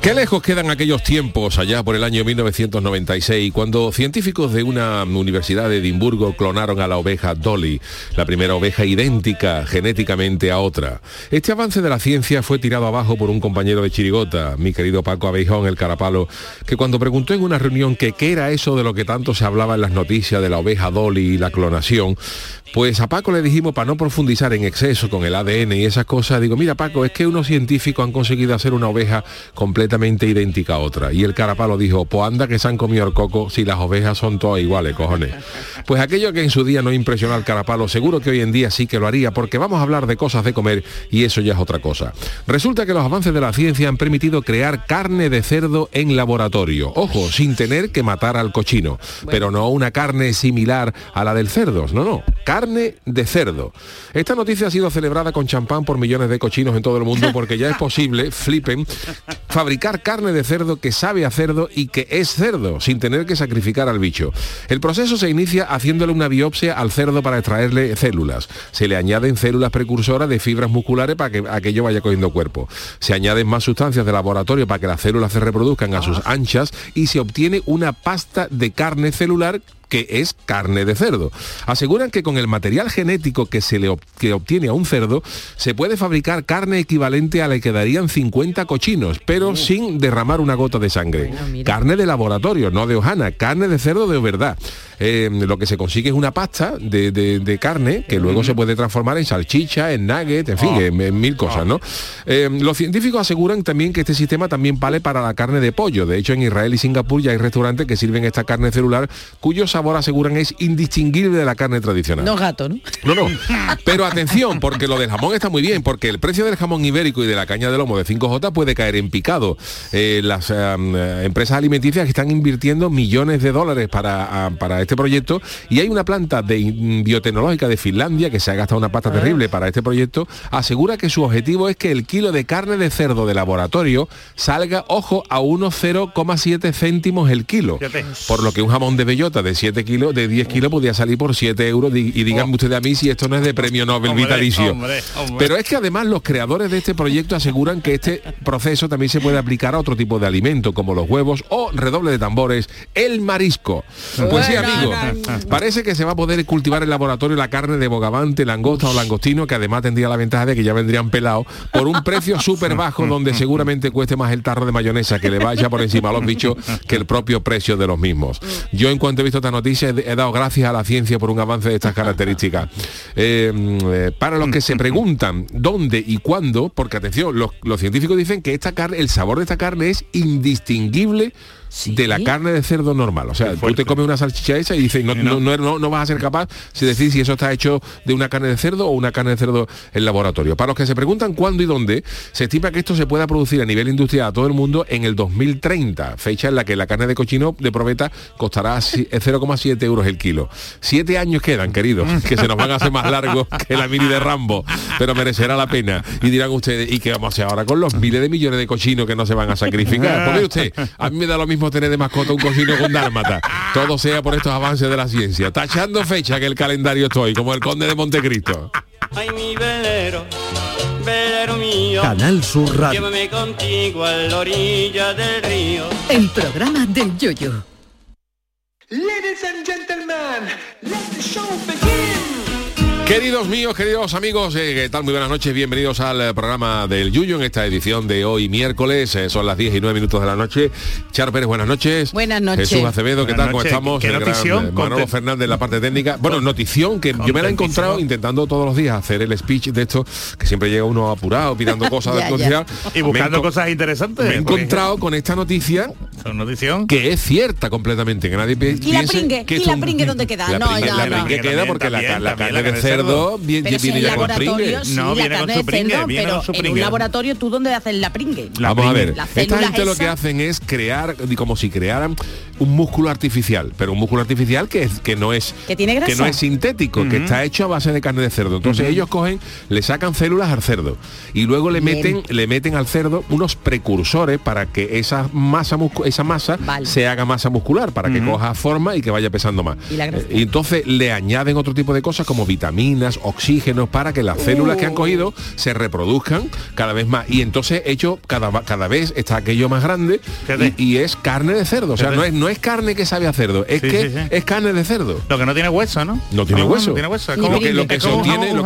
Qué lejos quedan aquellos tiempos allá por el año 1996 cuando científicos de una universidad de Edimburgo clonaron a la oveja Dolly, la primera oveja idéntica genéticamente a otra. Este avance de la ciencia fue tirado abajo por un compañero de Chirigota, mi querido Paco Abeijón, el Carapalo, que cuando preguntó en una reunión qué era eso de lo que tanto se hablaba en las noticias de la oveja Dolly y la clonación, pues a Paco le dijimos para no profundizar en exceso con el ADN y esas cosas, digo, mira Paco, es que unos científicos han conseguido hacer una oveja completamente idéntica a otra. Y el carapalo dijo, pues anda que se han comido el coco si las ovejas son todas iguales, cojones. Pues aquello que en su día no impresionó al carapalo, seguro que hoy en día sí que lo haría, porque vamos a hablar de cosas de comer y eso ya es otra cosa. Resulta que los avances de la ciencia han permitido crear carne de cerdo en laboratorio. Ojo, sin tener que matar al cochino, pero no una carne similar a la del cerdo, no, no carne de cerdo. Esta noticia ha sido celebrada con champán por millones de cochinos en todo el mundo porque ya es posible, flipen, fabricar carne de cerdo que sabe a cerdo y que es cerdo, sin tener que sacrificar al bicho. El proceso se inicia haciéndole una biopsia al cerdo para extraerle células. Se le añaden células precursoras de fibras musculares para que aquello vaya cogiendo cuerpo. Se añaden más sustancias de laboratorio para que las células se reproduzcan a sus anchas y se obtiene una pasta de carne celular que es carne de cerdo. Aseguran que con el material genético que se le que obtiene a un cerdo se puede fabricar carne equivalente a la que darían 50 cochinos, pero sin derramar una gota de sangre. carne de laboratorio, no de hojana, carne de cerdo de verdad. Eh, lo que se consigue es una pasta de, carne que luego se puede transformar en salchicha, en nugget, en fin, oh. en, mil cosas, ¿no? Eh, los científicos aseguran también que este sistema también vale para la carne de pollo. De hecho, en Israel y Singapur ya hay restaurantes que sirven esta carne celular cuyos sabor aseguran es indistinguible de la carne tradicional. No gato, ¿no? No, no. Pero atención, porque lo del jamón está muy bien, porque el precio del jamón ibérico y de la caña de lomo de 5J puede caer en picado. Eh, las eh, empresas alimenticias están invirtiendo millones de dólares para, para este proyecto y hay una planta de biotecnológica de Finlandia que se ha gastado una pasta terrible para este proyecto, asegura que su objetivo es que el kilo de carne de cerdo de laboratorio salga, ojo, a unos 0,7 céntimos el kilo. Por lo que un jamón de bellota de 7 kilos de 10 kilos podía salir por 7 euros y díganme oh. ustedes a mí si esto no es de premio Nobel vitalicio. Pero es que además los creadores de este proyecto aseguran que este proceso también se puede aplicar a otro tipo de alimento como los huevos o redoble de tambores, el marisco. Pues sí, parece que se va a poder cultivar en laboratorio la carne de bogavante, langosta o langostino, que además tendría la ventaja de que ya vendrían pelados por un precio súper bajo donde seguramente cueste más el tarro de mayonesa que le vaya por encima a los bichos que el propio precio de los mismos. Yo en cuanto he visto esta noticia he dado gracias a la ciencia por un avance de estas características. Eh, eh, para los que se preguntan dónde y cuándo, porque atención, los, los científicos dicen que esta carne, el sabor de esta carne es indistinguible de la carne de cerdo normal. O sea, tú te comes una salchicha esa y dices, no, no. No, no, vas a ser capaz de decir si eso está hecho de una carne de cerdo o una carne de cerdo en laboratorio. Para los que se preguntan cuándo y dónde, se estima que esto se pueda producir a nivel industrial a todo el mundo en el 2030, fecha en la que la carne de cochino de probeta costará 0,7 euros el kilo. Siete años quedan, queridos, que se nos van a hacer más largos que la mini de Rambo, pero merecerá la pena. Y dirán ustedes, ¿y qué vamos a hacer ahora con los miles de millones de cochinos que no se van a sacrificar? Porque usted, a mí me da lo mismo tener de mascota un cochino con dálmata. Todo sea por estos avances de la ciencia. Tachando fecha que el calendario estoy, como el conde de Montecristo. Ay, mi velero, velero mío. Canal Sur Radio. Llévame contigo a la orilla del río. El programa del yoyo. Ladies and gentlemen, let the show begin. Queridos míos, queridos amigos, eh, ¿qué tal? Muy buenas noches, bienvenidos al eh, programa del Yuyo en esta edición de hoy miércoles, eh, son las 10 y 9 minutos de la noche. Char Pérez, buenas noches. Buenas noches. Jesús Acevedo, ¿qué tal? ¿Cómo estamos? ¿Qué, notición? Manolo Fernández en la parte técnica. Bueno, notición que yo me la he encontrado intentando todos los días hacer el speech de esto, que siempre llega uno apurado, pidiendo cosas de noticia. Y buscando cosas interesantes. Me he encontrado con esta noticia notición que es cierta completamente, que nadie piense que ¿Y la pringue? ¿Y la pringue dónde queda? La no, pringue, no, la no. pringue queda porque la, la carne de cerdo Pero si viene en ya con laboratorio, pringue. sí, No, viene con su pringue, cerdo, viene pero con su en un pringue. laboratorio tú dónde haces la pringue. La Vamos a pringue. ver, esta gente lo que hacen es crear di- como si crearan un músculo artificial, pero un músculo artificial que, es, que no es Que tiene grasa. no es sintético, que está hecho a base de carne de cerdo. Entonces ellos cogen, le sacan células al cerdo y luego le Bien. meten le meten al cerdo unos precursores para que esa masa esa masa Vale. se haga masa muscular, para que coja forma y que vaya pesando más. Y la grasa. Eh, y entonces le añaden otro tipo de cosas como vitaminas, oxígenos para que las células que han cogido se reproduzcan cada vez más y entonces hecho cada, cada vez está aquello más grande y, y es carne de cerdo o sea no es no es carne que sabe a cerdo es Sí, que sí, sí. es carne de cerdo Lo que no tiene hueso, ¿no? no tiene hueso. No tiene hueso. Como, lo que, lo que es se como jamón- lo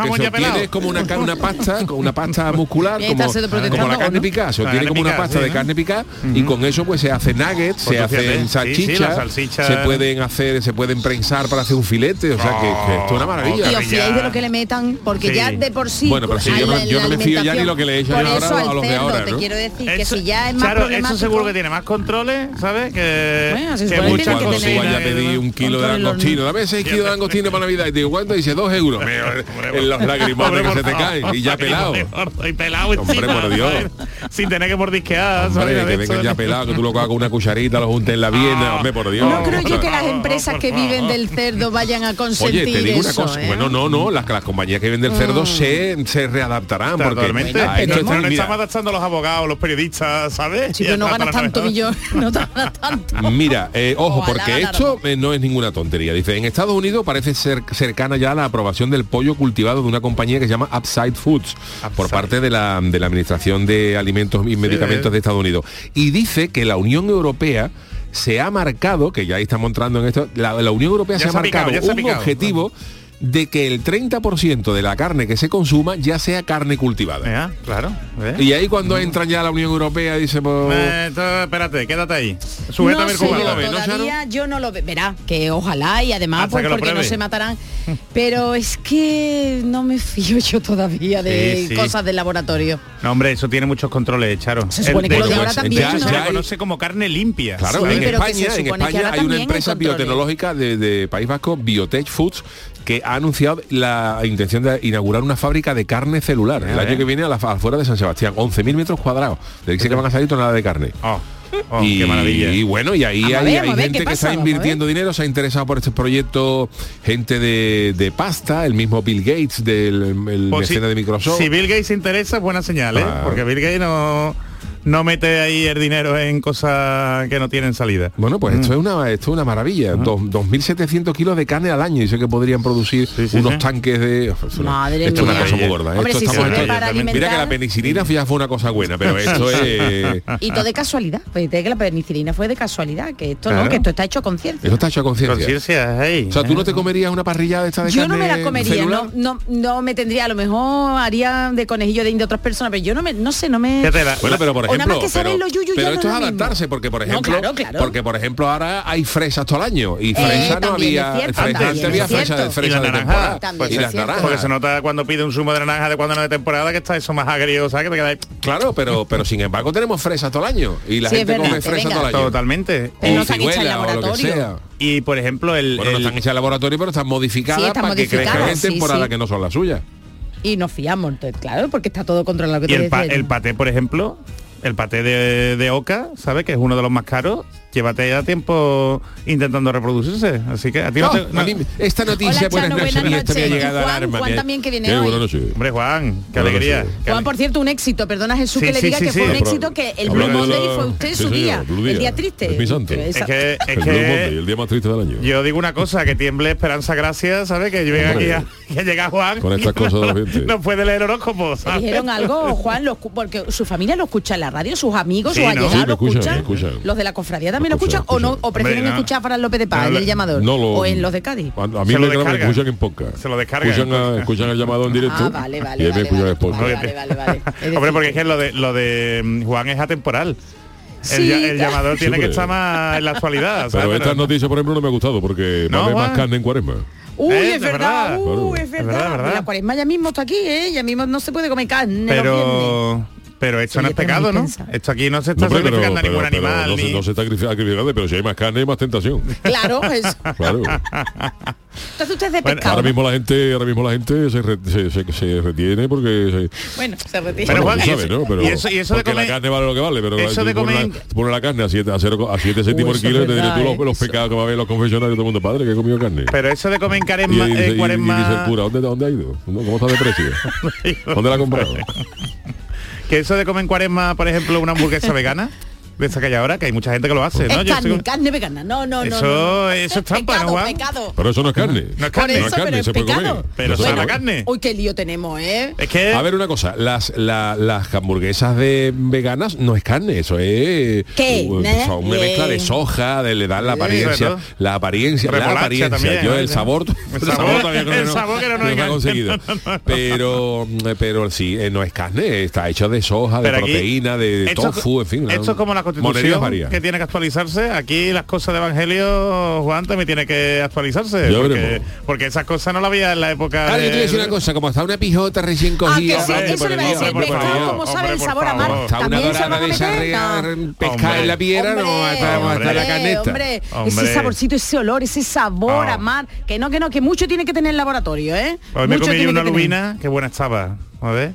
que es como una, una pasta, como una pasta muscular, como, como la carne picada. Se La obtiene carne como una pasta de carne picada y con eso pues se hace nuggets, Pues se hacen salchichas, se pueden hacer, se pueden prensar para hacer un filete, o sea que, que esto es una maravilla. De lo que le metan, porque Sí. ya de por sí. Bueno, pero sí, a yo la- yo no me fío ya ni lo que le echan por ahora eso a al los de cerdo, ahora, Te ¿no? quiero decir que Eso- si ya es más claro, eso seguro que tiene más controles, ¿sabes? Que, Bueno, que que muchas que vayas a pedir un kilo de langostino, dame 6 kilos de langostino para Navidad y te digo, ¿cuánto? Dice 2 euros. En los lagrimones que se te caen y ya pelado. Y pelado Hombre, encima, por Dios. ¿sabes? Sin tener que mordisquear, que vengan ya pelado, que tú lo cojas con una cucharita, lo juntes en la viena, hombre, por Dios. No creo yo que las empresas que viven del cerdo vayan a consentir Oye, te digo una eso, cosa. ¿eh? Bueno, no, no, las, las compañías que venden cerdo se, se readaptarán. Porque Totalmente. Bueno, a esto esperemos. está- no estamos adaptando los abogados, los periodistas, ¿sabes? Sí, pero no ganas tanto millón, no ganas tanto. Mira, eh, ojo, Ojalá porque esto eh, no es ninguna tontería. Dice, en Estados Unidos parece ser cercana ya la aprobación del pollo cultivado de una compañía que se llama Upside Foods por parte de la, de la Administración de Alimentos y Medicamentos eh. de Estados Unidos. Y dice que la Unión Europea se ha marcado, que ya ahí estamos entrando en esto, la, la Unión Europea Ya se ha se ha picado, marcado ya se ha un picado. objetivo de que el 30% de la carne que se consuma ya sea carne cultivada. Ya, claro. Y ahí cuando entran ya a la Unión Europea dice, pues, Eh, entonces, espérate, quédate ahí. Sujétame no sé yo lo ve, ¿no, todavía, yo no lo ve. Verá, que ojalá y además pues, porque no se matarán. Pero es que no me fío yo todavía de Sí, sí. cosas del laboratorio. No, hombre, eso tiene muchos controles, Charo. Se supone que El- lo de ahora pues, también, ya- ¿no? se conoce como carne limpia. Claro, Sí, en España, en España hay una empresa biotecnológica de, de País Vasco, Biotech Foods, que ha anunciado la intención de inaugurar una fábrica de carne celular el Ah, año eh. que viene a la afuera de San Sebastián, 11.000 metros cuadrados. Le dice que van a salir toneladas de carne. Oh, oh, y, qué maravilla. y bueno, y ahí hay, ver, hay vamos a ver gente que está invirtiendo dinero, se ha interesado por este proyecto, gente de, de pasta, el mismo Bill Gates, del el Pues si- de Microsoft. Si Bill Gates se interesa, es buena señal, ¿eh? Porque Bill Gates no, no mete ahí el dinero en cosas que no tienen salida. Bueno, pues Mm. esto es una esto es una maravilla. Dos- 2.700 kilos de carne al año. Y sé que podrían producir Sí, sí, unos sí. tanques de... Madre esto es una mía. cosa muy gorda. ¿eh? Hombre, Esto si estamos- sirve esto- para Mira que la penicilina ya fue una cosa buena, pero esto es... Y todo de casualidad. Pues de que la penicilina fue de casualidad, que esto Claro. no, que esto está hecho a conciencia. Esto está hecho a conciencia. Conciencia, hey. O sea, ¿tú no te comerías una parrilla de esta de Yo no me la comería, no, no, no me tendría, a lo mejor haría de conejillo de indio otras personas, pero yo no me, no sé, no me. Bueno, pero por O nada ejemplo, más que saben pero, los yuyos pero ya esto no es mismo. adaptarse porque por No, ejemplo, claro, claro. porque por ejemplo ahora hay fresas todo el año y fresa no también había cierto, fresa antes es había fresa de y fresa la de naranja, temporada y las naranjas. porque se nota cuando pide un zumo de naranja de cuando no es de temporada que está eso más agrio, ¿sabes? Que te queda ahí- Claro, pero pero sin embargo tenemos fresa todo el año y la Sí, gente verdad, come fresa venga. todo el año. Totalmente. Pero o no están hechas en ciruela, o lo que laboratorio. sea. Y por ejemplo, el, Bueno, no están hechas en laboratorio, pero están modificadas para que crezcan en temporada sí. que no son las suyas. Y nos fiamos, entonces, claro, porque está todo controlado. que y te el, pa- el paté, por ejemplo, el paté de, de oca, ¿sabes? Que es uno de los más caros. Llévate ya tiempo intentando reproducirse. Así que a ti no, No, te- no- a mí- esta noticia, Hola, buenas Chano, noches, buenas noches. a Juan, alarma. Juan que- también que viene Qué hoy. buenas noches. Hombre, Juan, qué alegría. Juan, por cierto, un éxito. Perdona Jesús Sí, que le diga sí, que sí. fue un éxito que el Blue de Monday la- fue usted sí, su señor, día. El día triste. Es mi santo. Esa- Es que, es El Blue Monday, que el día más triste del año. yo digo una cosa, que tiemble Esperanza Gracia, ¿sabes? Que yo venga aquí a, que llega Juan Con estas cosas de la no, gente. no puede leer horóscopos. ¿Le ¿sabes? dijeron algo, Juan? Porque su familia lo escucha en la radio, sus amigos, sus allegados lo escuchan. Los de la cofradía también Me lo escuchan, escuchan, o no o prefieren Hombre, escuchar a Fran López de Paz, el llamador. No lo- o en los de Cádiz. A, a mí me, lo me escuchan en podcast. Se lo descargan. Escuchan, a- escuchan el llamado en directo. Ah, vale, vale, y vale, escuchan vale, vale, vale, vale, vale. Hombre, porque es que lo de lo de mm, Juan es atemporal. El, Sí, ya- el llamador tiene que estar más en la actualidad. ¿sabes? Pero estas noticias, por ejemplo, no me ha gustado porque No, va a haber más carne en cuaresma. Uy, Eh, es verdad, verdad. es verdad. verdad, verdad. La cuaresma ya mismo está aquí, ¿eh? Ya mismo no se puede comer carne. los viernes. pero Pero esto no es pecado, ¿no? Esto aquí no se está No, sacrificando a ningún pero animal. no, se, ni- no se está sacrificando, pero si hay más carne hay más tentación. Claro, eso. Claro. Entonces usted es de Bueno, pescado. Ahora mismo la gente, ahora mismo la gente se, re- se, se- se retiene porque se, Bueno, se retira. Pero, Bueno, y sabes, eso- ¿no? Pero y eso- y eso de porque comer- la carne vale lo que vale, pero eso tú de pones, comer- la, pones la carne a 7 a cero- a siete céntimos el kilo y es te diré tú los, los pecados que va a haber los confesionarios todo el mundo, padre, que he comido carne. Pero eso de comer en y, caresma, y- y- y dice el cuaresma- cura, ¿dónde, ¿dónde ha ido? ¿Cómo está de precio? ¿Dónde la ha comprado? que eso de comer en cuaresma, por ejemplo, una hamburguesa vegana, de esa que hay ahora, que hay mucha gente que lo hace, ¿no? es Yo carne, vegana. No, no, no. Eso- no, no. eso es trampa, ¿no, pecado, Juan? pecado. Pero eso no es carne. No es carne. eso, no es carne, pero es se puede pecado. comer. Pero No se sabe puede a comer. carne. Uy, qué lío tenemos, ¿eh? Es que... A ver una cosa, las, la- las hamburguesas de veganas no es carne, eso es ¿Qué? uh, ¿Eh? son una mezcla de soja, de, le dan la apariencia, la apariencia, la apariencia. también, Yo el sabor, El todavía que el no, sabor que no nos no se ha engaña. conseguido. Pero pero sí, eh, no es carne, está hecho de soja, de Pero aquí, proteína, de esto- tofu, en fin. Esto es como la monerías constitución que tiene que actualizarse. Aquí las cosas de Evangelio, Juan, también tiene que actualizarse. Porque, esas cosas no las había en la época Claro, yo te voy a decir de- una cosa, como está una pijota recién Ah, que cogida, sí, hombre, eso le iba a decir, pescado, como sabe Hombre, el sabor a mar. favor. Está una dorada de esa pescada en la piedra, no, hasta, la caneta. Hombre, Hombre. ese saborcito, ese olor, ese sabor Oh. a mar, que no, que no, que mucho tiene que tener el laboratorio, ¿eh? Hoy me Mucho comí una que lubina, qué buena estaba. A ver.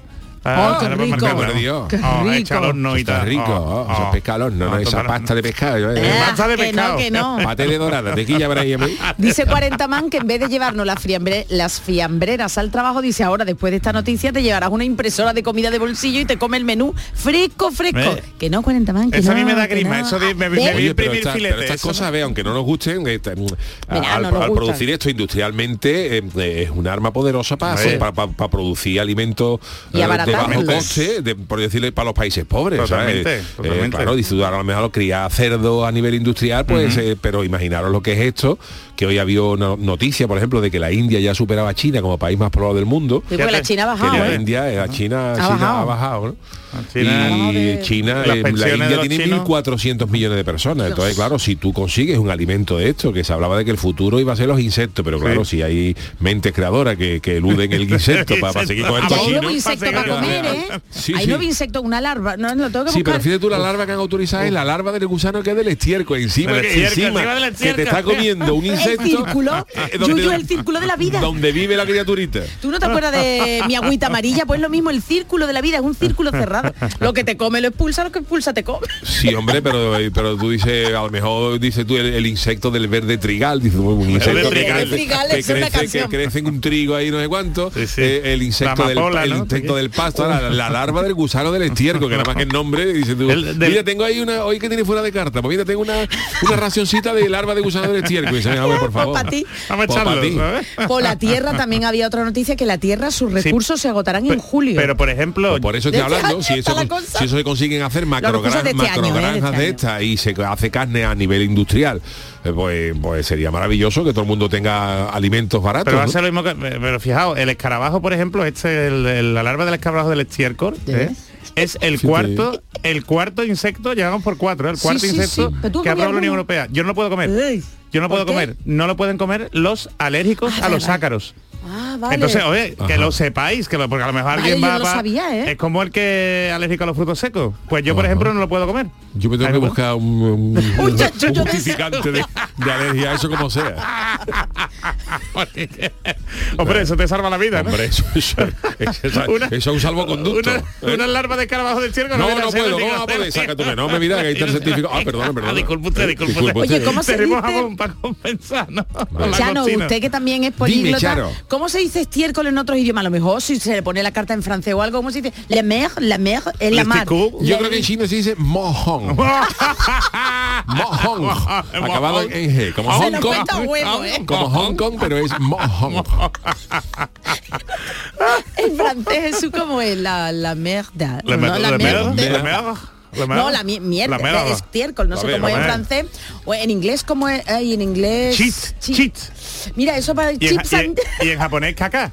Oh, qué ahora me rico. Por Dios. Qué Oh, rico. echa al horno y tal. rico, Oh, oh, oh. pescado al horno, ¿no? Oh, esa pasta de pescado. Eh, eh. Pasta de que no, pescado. que no. Paté de dorada, tequilla para ella. Dice 40 man que en vez de llevarnos las, fiambre- las fiambreras al trabajo, dice ahora después de esta noticia te llevarás una impresora de comida de bolsillo y te come el menú fresco, fresco. Eh. Que no 40 man, que Eso a no, mí me da grima, no. eso de- me- ¿Ves? me- Oye, pero, imprimir esta- filete, pero estas eso cosas, no- ve, aunque no nos gusten, te- Mira, al, no nos al producir esto industrialmente eh, eh, es un arma poderosa para, para, para- para producir alimentos Y eh, de- por decirle, para los países pobres. Totalmente, ¿sabes? Eh, claro, disfrutar a lo mejor criar cerdo a nivel industrial, pues, eh, pero imaginaros lo que es esto, que hoy había una noticia, por ejemplo, de que la India ya superaba a China como país más poblado del mundo. Sí, porque la China ha que la ¿eh? India, eh, la China, Ha China bajado. ha bajado, ¿no? China- y de- China, eh, la India tiene chinos. 1.400 millones de personas. Entonces, claro, si tú consigues un alimento de esto, que se hablaba de que el futuro iba a ser los insectos, pero claro, si hay mentes creadoras que, que eluden el insecto para, para seguir con el hay cochino. nuevo insecto Para comer, ¿eh? Sí, hay sí. nuevo insecto, una larva. No, lo tengo que Sí, pero fíjate tú, la larva que han autorizado es la larva del gusano que es del estiércol. Encima, encima encima del que te está comiendo un insecto. El círculo, eh, Yuyu, el círculo de la vida. Donde vive la criaturita. ¿Tú no te acuerdas de mi agüita amarilla? Pues lo mismo, el círculo de la vida es un círculo cerrado. Lo que te come lo expulsa, lo que expulsa te come. Sí, hombre, pero, pero tú dices, a lo mejor dices tú el, el insecto del verde trigal, dices tú, un insecto que, trigal. crece- trigal que es una crece, que canción. crece en un trigo ahí no sé cuánto, Sí, sí. eh, el insecto La del amapola, el ¿no? insecto del pasto, la, la larva del gusano del estiércol, que nada más que el nombre, dices tú, El del- mira, tengo ahí una, hoy que tiene fuera de carta, pues mira, tengo una, una racioncita de larva de gusano del estiércol, y por favor. pa' ti. Vamos a echarlo. Por la tierra también había otra noticia que la tierra, sus recursos se agotarán en julio. Pero por ejemplo, Pues por eso estoy ¿De qué hablando, si eso, si se consiguen hacer macro, de este año, ¿eh? De granjas este de año. estas y se hace carne a nivel industrial, eh, pues, pues sería maravilloso que todo el mundo tenga alimentos baratos. pero va a ¿no? ser lo mismo que, pero fijaos, el escarabajo, por ejemplo, este el, el- la larva del escarabajo del estiércol, ¿eh? es el Sí, cuarto, el cuarto insecto, llevamos por cuatro, ¿eh? el cuarto sí, insecto que ha comías aprobado la Unión. Europea. Yo no lo puedo comer. Ey, Yo no ¿por puedo qué? comer. No lo pueden comer los alérgicos Ah, a vale, los ácaros. Ah, vale. Entonces, oye, que lo sepáis, que lo- porque a lo mejor Vale, alguien yo va no lo va- sabía, ¿eh? Es como el que es alérgico a los frutos secos. Pues yo, por Ajá. ejemplo, no lo puedo comer. Yo me tengo que buscar un, un- Uy, un- yo- yo- un yo de- justificante de, de alergia, eso como sea. Hombre, eso te salva la vida, ¿no? Hombre, eso, eso, eso- Una- eso es un salvoconducto. Una, ¿eh? una larva de escarabajo del cielo No, no puedo, ¿cómo va a poder? Saca tú, no me mira que ahí está el certificado. Ah, perdona. Ah, disculpe usted, Eh, disculpe disculpe. Oye, ¿cómo se dice? Para compensar, ¿no? La Chano, cocina. usted que también es políglota, Charo. ¿cómo se dice estiércol en otros idiomas? A lo mejor si se le pone la carta en francés o algo, ¿cómo se dice? La mer, la mer, es la Le mar. Yo Le- creo que en chino se dice mojón. Mojón. Acabado en G. Como Hong Kong. huevo, ¿eh? Como Hong Kong, pero es mojón. En francés Jesús como es la, la merda. Le no, la le mer- merde. le mer- le mer- No, la mi- mierda, la estiércol, no La sé cómo es en francés. O en inglés, como es? Ay, en inglés. Cheat, cheat. Mira, eso para Y en, chips y en- and... y en japonés caca.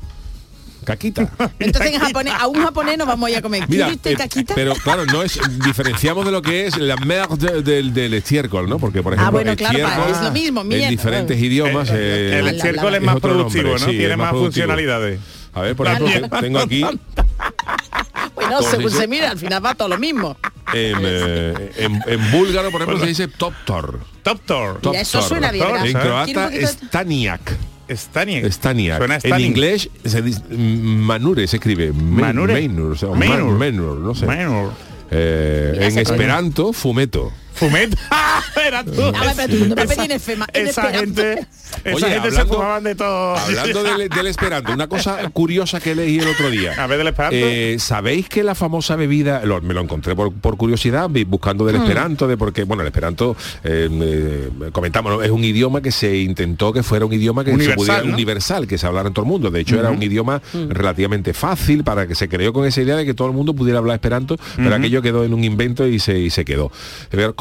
Caquita. Entonces en japonés, a un japonés no vamos a ir a comer. Mira, ¿Quieres usted eh, caquita? pero claro, no es diferenciamos de lo que es la merde del, del estiércol, ¿no? Porque por Ah, ejemplo, bueno, claro, es lo mismo, en mierda. diferentes idiomas. el eh, el estiércol es más nombre, productivo, ¿no? sí, Tiene más, funcionalidades. A ver, por ejemplo, tengo aquí Bueno, ¿Cómo según se dice? se mira, al final va todo lo mismo. En, eh, en- en búlgaro, por ejemplo, se dice Toptor. Top Mira, eso Toptor. suena bien, ¿verdad? En croata, Staniak. Staniak. Staniak. Suena En inglés se dice mm, Manure, se escribe. Manure. Mainur, o sea, o Mainur. Man- Mainur, no sé. Mainur. Eh, en esperanto, fumeto. Fumet. Era tú. A ver, pero tú no me pedí en efema- en esa gente, esa Oye, gente se hablando- fumaban de todo. Hablando del, del esperanto, una cosa curiosa que leí el otro día. A ver, del esperanto. Eh, ¿Sabéis que la famosa bebida, lo- me lo encontré por, por curiosidad, buscando del esperanto, de porque, bueno, el esperanto, eh, eh, comentamos, ¿no? es un idioma que se intentó que fuera un idioma que se Universal, pudiera- ¿no? universal, que se hablara en todo el mundo. De hecho, era un idioma relativamente fácil para que se creó con esa idea de que todo el mundo pudiera hablar esperanto, pero aquello quedó en un invento y se, y se quedó.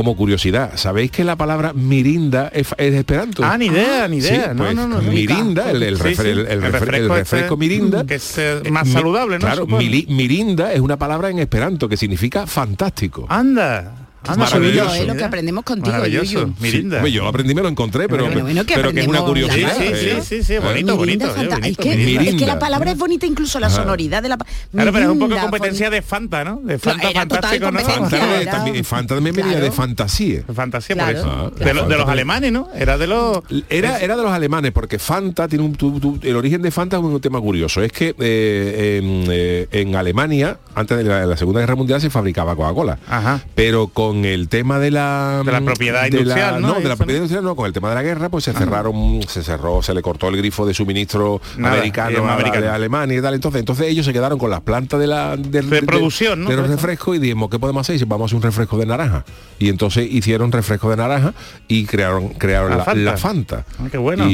Como curiosidad, ¿sabéis que la palabra mirinda es, esperanto? Ah, ni idea, ni Sí, idea. no, pues, no, no, no. Mirinda, el, refre- refresco, este, Mirinda. Que es eh, más Mi- saludable, ¿no? Claro, mili- Mirinda es una palabra en esperanto que significa fantástico. Anda. Anda, maravilloso. Es lo que aprendemos contigo, Maravilloso. Yuyu. Mirinda. Hombre, yo lo aprendí, me lo encontré, pero, Bueno, bueno, que pero que es una Sí, curiosidad. sí, ¿eh? sí, sí, sí, bonito, Mirinda bonito. es eh, bonito, es, que, bonito. es que la palabra es bonita, incluso la Ajá. sonoridad de la Claro, pero es un poco competencia fon- de Fanta, ¿no? De Claro, Fanta total fantástico, ¿no? Fanta, de- Era- también, Fanta también venía Claro. de fantasía. Fantasía Claro, por eso. claro. De, lo- de los alemanes, ¿no? Era de los... Era, era de los alemanes, porque Fanta tiene un... tu- tu- el origen de Fanta es un tema curioso. Es que eh, en, eh, en Alemania, antes de la, la Segunda Guerra Mundial, se fabricaba Coca-Cola. Ajá. Pero con el tema de la... De la propiedad de la- industrial, ¿no? No, de la propiedad industrial no, con el tema de la guerra, pues se cerraron, se cerró, se le cortó el grifo de suministro Nada, americano eh, a, americano. de Alemania y tal. Entonces, entonces ellos se quedaron con las plantas de la del- De producción, ¿no? de los eso. refrescos y dijimos, ¿qué podemos hacer? Y vamos a hacer un refresco de naranja. Y entonces hicieron refresco de naranja y crearon, crearon La la, Fanta. la Fanta. Ah, qué bueno. Y,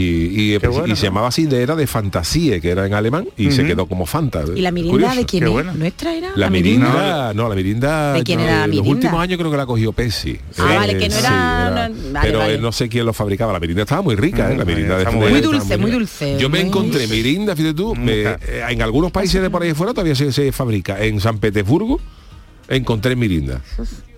y- Qué bueno, y se llamaba así, de, era de Fantasie, que era en alemán, y se quedó como Fanta. ¿Y la mirinda Curioso. de quién Qué es? bueno. ¿Nuestra era? La mirinda, no, la mirinda. ¿De quién no, era la en Los últimos años creo que la cogió Pepsi. Ah, vale, que no sí, era- no- vale, pero vale. eh, no sé quién lo fabricaba. La mirinda estaba muy rica, ¿eh? La Mm, mirinda está de- muy de- Muy dulce, muy dulce, Yo me encontré mirinda, fíjate tú, Mm, me- eh, en algunos países de por ahí fuera todavía se, se fabrica. En San Petersburgo encontré mirinda.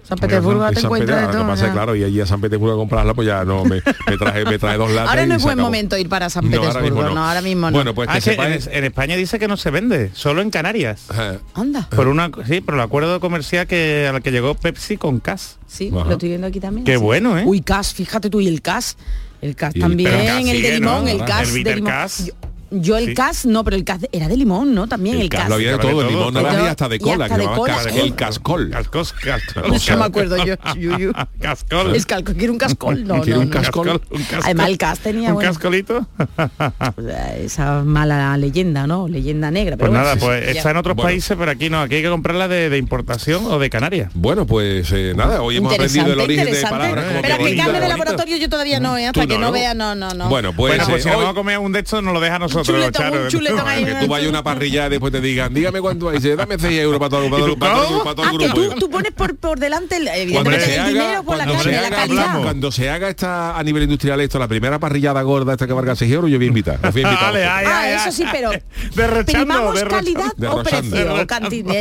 San Petersburgo En te San encuentras de Petersburgo, todo. pasa es, ya. claro, y allí a San Petersburgo a comprarla, pues ya no me, me traje, me traje dos latas. Ahora no es buen acabó. momento ir para San No, ahora Petersburgo, mismo no. ahora mismo no. Bueno, pues Ah, que es que sepáis. en, en España dice que no se vende, solo en Canarias. Anda. Por una sí, por el acuerdo comercial que al que llegó Pepsi con CAS. Sí, Ajá. lo estoy viendo aquí también. Qué sí. bueno, ¿eh? Uy, cas, fíjate tú, y el cas. El cas el- también, el el, de limón, ¿no? el El cas de bitter limón. cas. Yo, yo el Sí. cas, no, pero el cas era de limón, ¿no? También el, El cas, lo había de todo, todo, limón, naranja y hasta de cola, hasta que de cola, cas- el cascol. Cascos, cascol. No me acuerdo yo. Yuyu. Cascol. Es calco, quiero un cascol. No, Quiero no, un no. cascol. un cascol. Además el cas tenía un bueno, cascolito. esa mala leyenda, ¿no? Leyenda negra. Pues nada, pues ya. está en otros Bueno. países, pero aquí no, aquí hay que comprarla de, de importación o de Canarias. Bueno, pues eh, nada, hoy hemos aprendido el origen de palabras como Pero carne de laboratorio yo todavía no, ¿eh? hasta Tú que no, no, ¿no? vea, no, no, no. Bueno, pues, bueno, pues si eh, hoy- vamos a comer un de estos, nos lo deja a nosotros. chuletón, Charo. un chuletón ahí. que tú vayas a una parrilla y después te digan, dígame cuánto hay, dice, dame 6 euros para todo, para todo, para todo, para todo Ah, el que grupo. tú, tú pones por, por delante, el- Cuando evidentemente, se, el haga, dinero por la cuando, carne, se la haga, calidad. cuando se haga esta a nivel industrial esto, la primera parrillada gorda esta que valga 6 euros, yo voy a invitar. voy a invitar ay, Ah, ay, eso sí, pero Derrochando, primamos calidad o precio.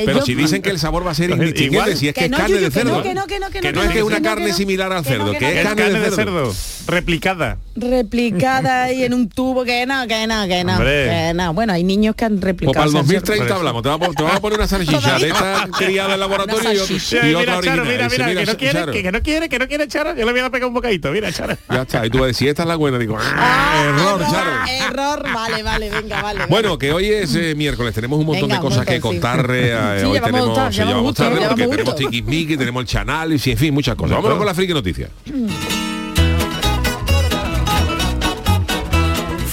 Pero si dicen que el sabor va a ser Igual. indistinguible, si es que, es carne de cerdo. que no, que no, que no, no que es no, que es una que no, carne similar al cerdo, que Es carne de cerdo. replicada. replicada y en un tubo que no, que no, que no, Hombre. que no. Bueno, hay niños que han Pues replicado. para el ese cerdo. 2030 hablamos, te vamos, te vamos a poner una salchicha de esta criada en laboratorio y, otro- y mira, otra Charo, original. mira, Dice, mira, que no quiere, que, que no quiere, que no quiere, Charo. Yo le voy a pegar un bocadito, mira, Charo. Ya está, y tú vas a decir, esta es la buena, digo, Ah, "Ah, error, Charo. Error, vale, vale, venga, vale. Bueno, que hoy es eh, miércoles, tenemos un montón Venga, de cosas que montón, sí. contar. eh, Sí, hoy tenemos, tarde, porque tenemos tiquismiqui, tenemos el canal, y sí, en fin, muchas cosas. Vámonos con la friki noticia.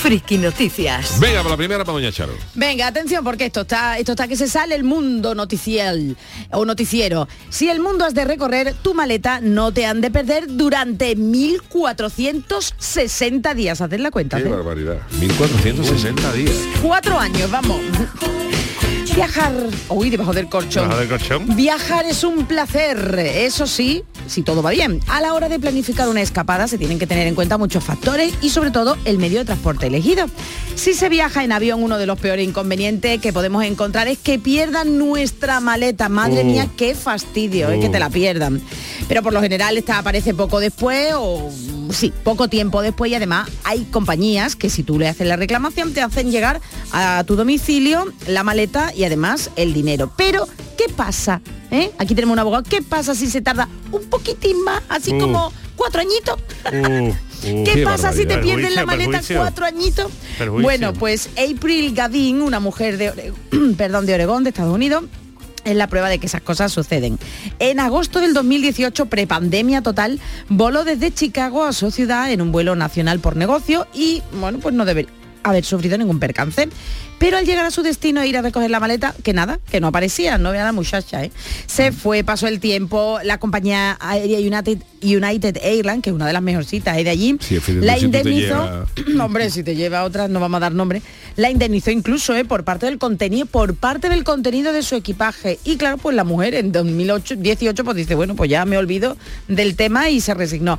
Friki Noticias. Venga, por la primera para Doña Charo. Venga, atención, porque esto está, esto está que se sale el mundo noticial o noticiero. Si el mundo has de recorrer, tu maleta no te han de perder durante 1460 días. Haced la cuenta. Qué ¿eh? barbaridad. 1460 días. Cuatro años, vamos. Viajar, uy, debajo del colchón. Debajo del colchón. Viajar es un placer, eso sí, si todo va bien. A la hora de planificar una escapada se tienen que tener en cuenta muchos factores y sobre todo el medio de transporte elegido. Si se viaja en avión, uno de los peores inconvenientes que podemos encontrar es que pierdan nuestra maleta. Madre Uh. mía, qué fastidio, es que te la pierdan. Pero por lo general esta aparece poco después o sí, poco tiempo después y además hay compañías que si tú le haces la reclamación te hacen llegar a tu domicilio la maleta y además el dinero. Pero ¿qué pasa? ¿Eh? Aquí tenemos un abogado. ¿Qué pasa si se tarda un poquitín más, así Uh. como cuatro añitos? Uh, uh. ¿Qué Qué pasa si te pierdes la maleta perjuicio. cuatro añitos? Perjuicio. Bueno, pues April Gavin, una mujer de, perdón, de Oregón, de Estados Unidos, es la prueba de que esas cosas suceden. En agosto del 2018, prepandemia total, voló desde Chicago a su ciudad en un vuelo nacional por negocio y, bueno, pues no debe haber sufrido ningún percance. Pero al llegar a su destino e ir a recoger la maleta, que nada, que no aparecía, no vea la muchacha, ¿eh? Se fue, pasó el tiempo, la compañía aérea United, United Airlines, que es una de las mejorcitas ¿eh? de allí, Sí, la si te indemnizó, hombre, si te lleva a otras, no vamos a dar nombre, la indemnizó incluso ¿eh? por parte del contenido, por parte del contenido de su equipaje. Y claro, pues la mujer en 2018 pues dice, bueno, pues ya me olvido del tema y se resignó.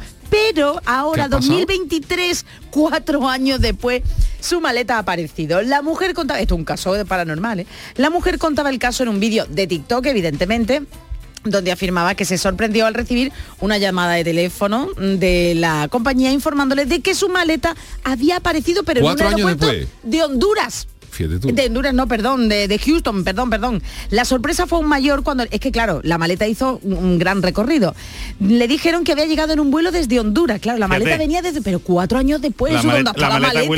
Pero ahora, ¿Qué ha pasado? 2023, cuatro años después, su maleta ha aparecido. La mujer contaba, esto es un caso de paranormal, ¿eh? La mujer contaba el caso en un vídeo de TikTok, evidentemente, donde afirmaba que se sorprendió al recibir una llamada de teléfono de la compañía informándole de que su maleta había aparecido pero en un aeropuerto de Honduras. Fíjate tú. De Honduras, no, perdón, de, de Houston, perdón, perdón. La sorpresa fue un mayor cuando, es que claro, la maleta hizo un, un gran recorrido. Le dijeron que había llegado en un vuelo desde Honduras, claro, la Fíjate. maleta venía desde, pero cuatro años después, la, ¿eso dónde maleta, la la maleta la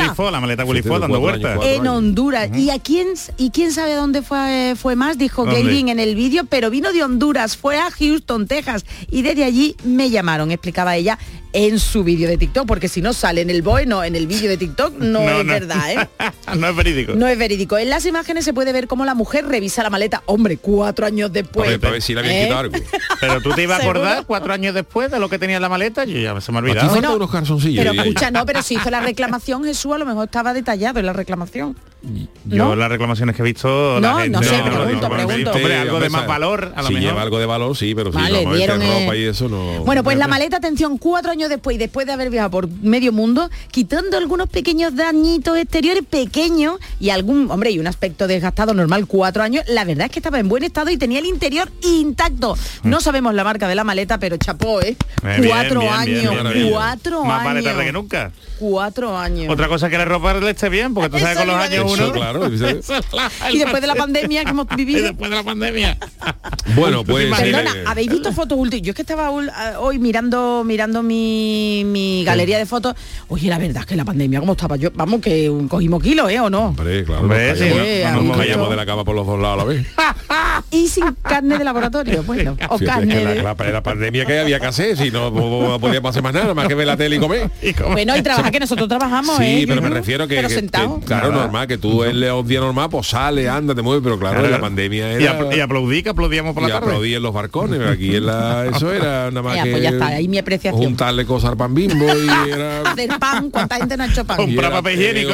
Willy dando vueltas. en. Honduras. ¿Y a quién y quién sabe dónde fue, fue más? Dijo. Gavin en el vídeo, pero vino de Honduras, fue a Houston, Texas, y desde allí me llamaron, explicaba ella en su vídeo de TikTok, porque si no sale en el BOE, no, en el vídeo de TikTok no, es verdad, ¿eh? no es verídico. No es verídico. En las imágenes se puede ver cómo la mujer revisa la maleta, hombre, cuatro años después. Ver si habían ¿Eh? quitado algo. Pero tú te ibas a acordar cuatro años después de lo que tenía en la maleta, yo ya se me olvidado. faltan unos calzoncillos. Pero escucha, no, pero si hizo la reclamación, Jesús, a lo mejor estaba detallado en la reclamación. Yo ¿no? las reclamaciones que he visto, la No, gente no sé, lo pregunto, pregunto. Hombre, algo de más valor, a lo si mejor. lleva algo de valor, sí, pero Vale, si no, ropa eh, y eso no... Bueno, pues la maleta, atención, cuatro años después, y después de haber viajado por medio mundo, quitando algunos pequeños dañitos exteriores pequeños y algún, hombre, y un aspecto desgastado normal, cuatro años, la verdad es que estaba en buen estado y tenía el interior intacto. No sabemos la marca de la maleta, pero chapó, ¿eh? Eh, bien, cuatro bien, bien, años, bien. cuatro Más vale años. tarde que nunca. Cuatro años. Otra cosa que la ropa le esté bien, porque tú sabes con los años. Uno. Eso, claro. y después de la pandemia que hemos Y vivido. después de la pandemia. Bueno, pues... Perdona, eh, ¿habéis visto fotos últimas? Yo es que estaba ul- a- hoy mirando mirando mi, mi galería de fotos. Oye, la verdad es que la pandemia, ¿cómo estaba yo? Vamos, que un- cogimos kilos, ¿eh? ¿O no? Hombre, claro, Hombre, sí, no- nos de la cama por los dos lados a la vez. Y sin carne de laboratorio, bueno. O Fíjate, carne que la, de... la- la pandemia que había que hacer, si no no podíamos hacer más nada, más que ver la tele y comer. Y como- Bueno, y trabaja que nosotros trabajamos, Sí, ¿eh? pero me refiero que, Pero que- sentado. que, claro, normal, que tú el un día normal, pues sale, anda, te mueves, pero claro, Claro. en la pandemia y, era... apl- y aplaudí, que aplaudíamos por la y tarde. aplaudí en los barcones, pero aquí en la, eso era nada más Ya, que pues ya está, ahí mi apreciación. juntarle cosas al pan bimbo y era... Hacer pan, ¿cuánta gente no ha hecho pan? Eh, comprar papel higiénico,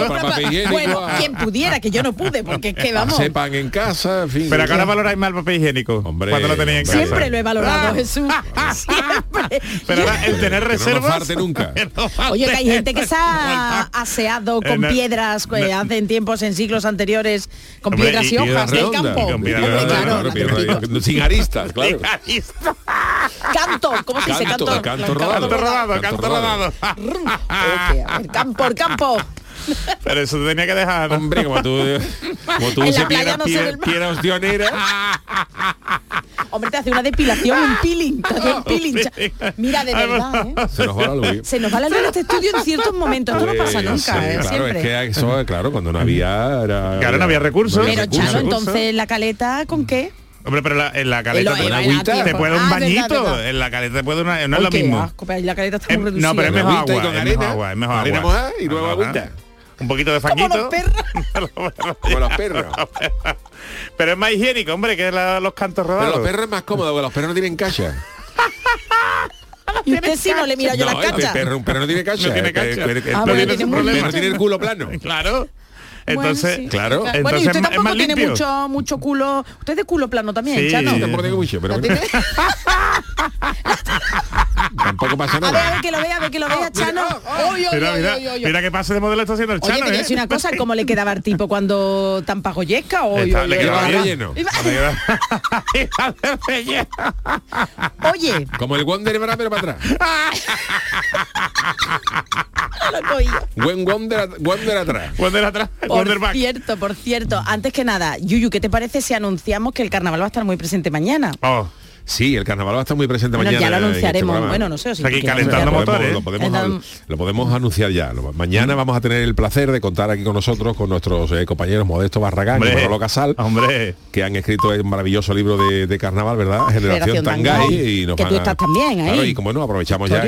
Bueno, quien pudiera, que yo no pude, porque es que vamos. hacer pan en casa, en fin. Pero acá ahora valoráis más el papel higiénico. Hombre, cuando lo tenéis en hombre. casa. Siempre lo he valorado, Ah. Jesús. Siempre. Pero ahora el tener no reservas. falte nunca. no. Oye, que hay gente que se ha aseado Eh, con no- piedras que no- hacen en siglos anteriores, con Hombre, piedras y, y hojas del campo. sin aristas, claro. Canto, ¿cómo se dice Canto, canto? rodado. Canto rodado, Canto canto rodado. por campo. Pero eso te tenía que dejar. ¿no? Hombre, como tú, como tú se piedra, no piedra, piedra ostionera. Hombre, te hace una depilación, un peeling. Te hace un peeling. Mira, de verdad, ¿eh? Se nos va la luz. Se nos va la luz en este estudio en ciertos momentos. Esto no pasa Pues, nunca, sí, ¿eh? Claro, Siempre. es que eso, claro, cuando no había... Era, Claro, no había recursos. no había Pero recursos. entonces la caleta, ¿con qué? Hombre, pero la- en la caleta te, agüita, te puede un Ah, verdad, bañito. verdad. En la caleta te puede una. No es Uy, lo mismo. asco, pero la caleta está Es- muy reducida. no, pero es mejor agua. Es mejor agua. Es mejor agua. y luego agüita. Un poquito de Como fanguito. los perros. Como los perros. Pero es más higiénico, hombre, que la- los cantos Pero rodados. los perros es más cómodo, porque los perros no tienen cacha. Y usted sí no le mira yo no, la el cancha. perro, un perro no tiene cacha. No tiene El- cacha. el- el- el Ah, bueno, tiene problema. el culo plano. Claro. Entonces, Bueno, sí. claro. bueno, y Entonces usted es tampoco más tiene limpio. mucho, mucho culo. Usted es de culo plano también, Sí. Chano. Sí, Tampoco tengo mucho, pero ¿No bueno. Tampoco pasa A ver, a nada. ver que lo vea, a ver que lo vea, Chano. Oy, oy, Mira, mira qué pase de modelo está haciendo el Oye, Chano, te voy a ¿eh? decir una cosa, ¿cómo le quedaba al tipo cuando tan pagoyesca? Oy, Está- oy, le quedaba. Oye, Como el Wonder pero para atrás. Buen Wonder, Wonder atrás. Wonder atrás, Por Wonder back. cierto, por cierto, antes que nada, Yuyu, ¿qué te parece si anunciamos que el carnaval va a estar muy presente mañana? Oh, Sí, el carnaval va a estar muy presente Bueno, mañana. ya lo este anunciaremos. programa. bueno, no sé, o si Aquí tú quieres calentando lo anunciarlo. podemos, motores. lo podemos, lo podemos anunciar ya. Lo- Mañana vamos a tener el placer de contar aquí con nosotros, con nuestros eh, compañeros Modesto Barragán y hombre, Manolo Casal, hombre. que han escrito un maravilloso libro de, de carnaval, ¿verdad? Generación Generación Tangay. Tangay, Y nos que van tú a- estás también ahí. Claro, y como no, aprovechamos ya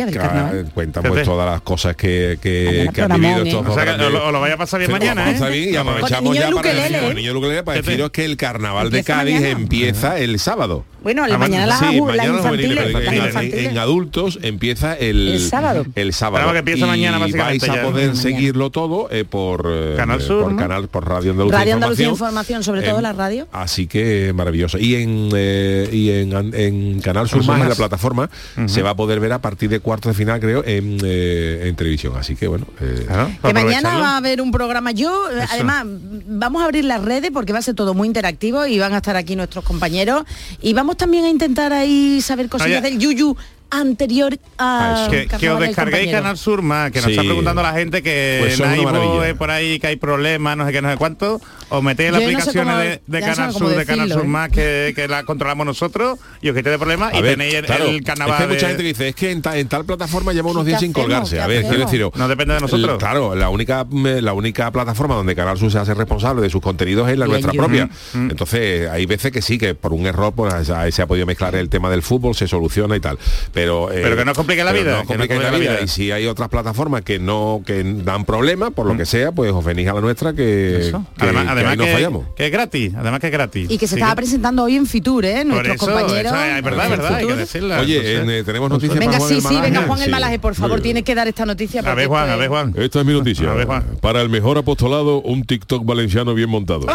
cuentan pues todas las cosas que, que, que han vivido ¿eh? estos O dos sea, que lo, lo vaya a pasar bien mañana, ¿eh? bien, y aprovechamos el ya para, el ¿eh? niño para deciros que el carnaval de Cádiz empieza el sábado. Bueno, mañana las, Sí, las infantiles. en- en, infantiles. en adultos empieza el, El sábado. El sábado. Claro, que empieza Y mañana, vais a poder Mañana. seguirlo todo eh, por eh, Canal eh, Sur, por ¿no? canal por Radio Andalucía Radio Andalucía Información. Información, sobre todo Eh, la radio. Así que maravilloso. Y en eh, y en, en Canal Sur Sur más, en la plataforma, se va a poder ver a partir de cuartos de final, creo, en, eh, en televisión. Así que bueno. eh, Claro, Que mañana va a haber un programa. Yo, Eso. además, vamos a abrir las redes porque va a ser todo muy interactivo y van a estar aquí nuestros compañeros. Y vamos también a intentar ahí saber cosillas del Yuyu anterior Ah, a eso. Que, que os descarguéis. Canal Sur más, que nos Sí. está preguntando la gente que Pues es por ahí que hay problemas, no sé qué, no sé cuánto, o metéis las Yo no sé aplicaciones cómo- de, de ya no sé Canal Sur, de Canal Sur ¿eh? más que, que la controlamos nosotros y os quitéis de problemas A y ver, tenéis el, claro, el carnaval. Es que hay mucha de- gente que dice, es que en, ta- en tal plataforma lleva unos ¿Qué días sin hacemos? colgarse. ¿Qué A ver, quiero decir, No depende de nosotros. Claro, la única mm, la única plataforma donde Canal Sur se hace responsable de sus contenidos es la Bien, nuestra yo. propia. Mm, Entonces, hay veces que sí, que por un error pues, ahí se ha podido mezclar el tema del fútbol, se soluciona y tal. Pero, eh, Pero que no complique la vida, no no la la. Y si hay otras plataformas que no que dan problemas, por lo que sea, pues os venís a la nuestra que, Eso. que- además, que además ahí no que, fallamos. que es gratis, además que es gratis. Y que se Sí estaba presentando hoy en Fitur, ¿eh? Nuestros eso, compañeros. eso es verdad, en verdad, hay que decirla. Oye, entonces. en, eh, tenemos noticias Venga, para Juan sí, el sí, venga? Juan el. Malaje, por favor, Sí. tiene que dar esta noticia. A ver, Juan, a ver, Juan. Esta es mi noticia. A ver, Juan. Para el mejor apostolado, un TikTok valenciano bien montado.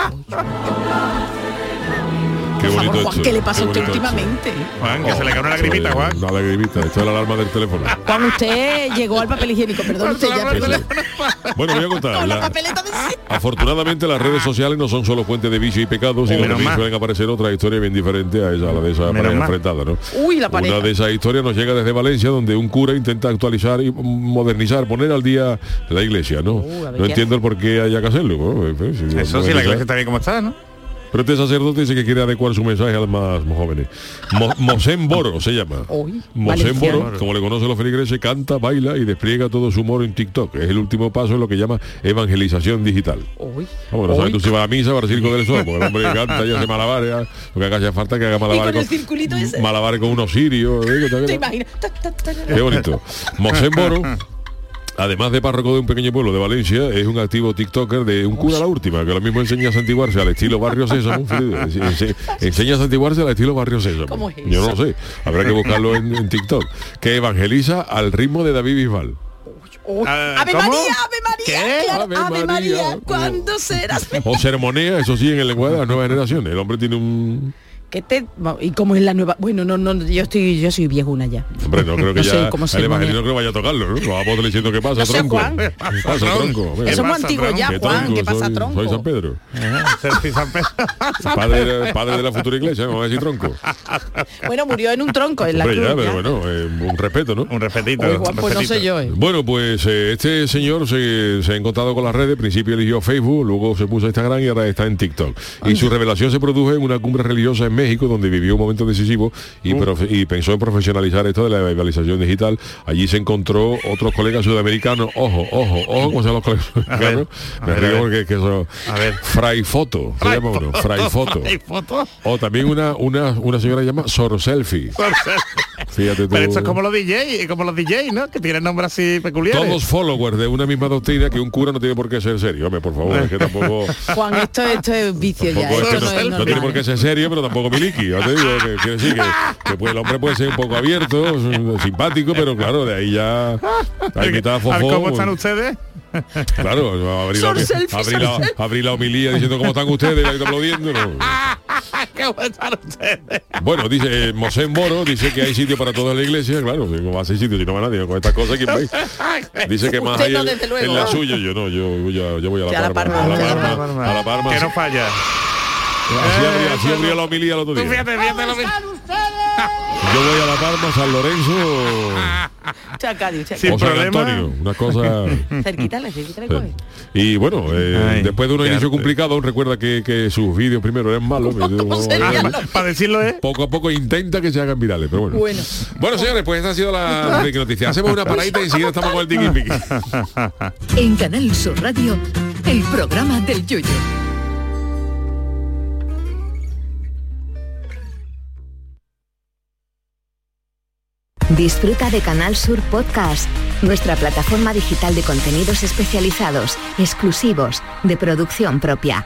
Qué Por favor, Juan, esto, ¿qué le pasa a usted últimamente? Juan, que se le cae una lagrimita, Juan. Una lagrimita, esto es la alarma del teléfono. Juan, usted llegó al papel higiénico, perdón usted ya. Bueno, voy a contar. Con la papeleta de. Afortunadamente las redes sociales no son solo fuente de vicio y pecado, sino mal. suelen aparecer otras historias bien diferentes a esa, a la de esa pareja enfrentada, ¿no? Uy, la pareja. Una de esas historias nos llega desde Valencia, donde un cura intenta actualizar y modernizar, poner al día la iglesia, ¿no? Uh, no entiendo el por qué haya que hacerlo. ¿no? Si Eso sí, la iglesia está bien como está, ¿no? Pero este sacerdote dice que quiere adecuar su mensaje a los más jóvenes. Mo- Mosén Boro se llama. Mosén. Boro, como le conocen los feligreses, canta, baila y despliega todo su humor en TikTok. Es el último paso en lo que llama evangelización digital. Uy. Vamos, no sabes tú si va a misa o al circo del sol, porque el hombre canta y hace malabares, ¿eh? lo que haga hace falta que haga malabares con el circulito ese? malabares con unos sirios. ¿eh? ¿Te imaginas? Qué bonito. Mosén Boro, además de párroco de un pequeño pueblo de Valencia, es un activo TikToker de un cura a la última, que lo mismo enseña a santiguarse al estilo Barrio Sésamo. enseña a santiguarse al estilo Barrio Sésamo. ¿Cómo es Yo no sé, habrá que buscarlo en, en TikTok. Que evangeliza al ritmo de David Bisbal. Ah, Ave ¿cómo? María, Ave María, ¿Qué? claro, Ave Ave, María. María, ¿cuándo serás? O sermonea, eso sí, en el lenguaje de las nuevas generaciones. El hombre tiene un... ¿Qué te y cómo es la nueva? Bueno, no, no, yo estoy, yo soy viejuna ya. Hombre, no creo que No sé ya cómo el evangelio no creo que vaya a tocarlo, ¿no? Lo vamos diciendo qué pasa, No sé, tronco. Juan. ¿Qué pasa, tronco? Eso es muy pasa, antiguo tronco? ya, ¿Qué Juan, tronco? ¿qué pasa, Soy- tronco? Soy San Pedro. San Pedro. Padre, padre de la futura iglesia, voy a decir tronco. Bueno, murió en un tronco en la Hombre, cruz. ya, pero ya. bueno, eh, un respeto, ¿no? Un respetito. Uy, Juan, un pues no respetito. sé yo, eh. Bueno, pues eh, este señor se, se ha encontrado con las redes, al principio eligió Facebook, luego se puso a Instagram y ahora está en TikTok. Y su revelación se produjo en una cumbre religiosa en México, donde vivió un momento decisivo y, profe- y pensó en profesionalizar esto de la evangelización digital. Allí se encontró otros colegas sudamericanos, ojo, ojo, ojo, como sean los colegas sudamericanos. a Me río ver. porque es que eso... A ver. Fray Foto, se llama uno, Fray Foto. Fray foto. O también una, una, una señora que llama Sor Selfie. Fíjate tú. Pero esto es como los DJ, como los DJ, ¿no? Que tienen nombres así peculiares. Todos followers de una misma doctrina que un cura no tiene por qué ser serio. Hombre, por favor, es que tampoco... Juan, esto, esto es vicio ya. Esto no, no, es no tiene por qué ser serio, pero tampoco miliki. Ya te digo, que quiere decir que, que, pues, el hombre puede ser un poco abierto, simpático, pero claro, de ahí ya A ver, Fofó. ¿Cómo están ustedes? Claro, abrir Sor la, selfie, sor la, abrir la homilía diciendo cómo están ustedes, y la gente aplaudiendo. No. ¿Qué están ustedes? Bueno, dice eh, Mosén Moro, dice que hay sitio para toda la iglesia, claro, como hace sitio si no va nadie con estas cosas, ¿quién va? Dice que más hay no, en- la suya, yo no, yo voy a, yo voy a la Parma, a la Parma, a la Parma, Que no falla. Así abría, así abría la homilía el otro día. fíjate, fíjate lo que- Yo voy a la Parma, San Lorenzo usted a Sin o San problema. Antonio, una cosa... Cerquita, cerquita le coge. Y bueno, eh, Ay, después de un inicio arte. complicado, recuerda que, que sus vídeos primero eran malos. sería? Ah, Para decirlo es. Poco a poco intenta que se hagan virales, pero bueno. Bueno. Bueno, señores, pues esta ha sido la noticia. Hacemos una paradita y enseguida estamos con el tiki. En Canal Sur Radio, el programa del yoyo. Disfruta de Canal Sur Podcast, nuestra plataforma digital de contenidos especializados, exclusivos, de producción propia,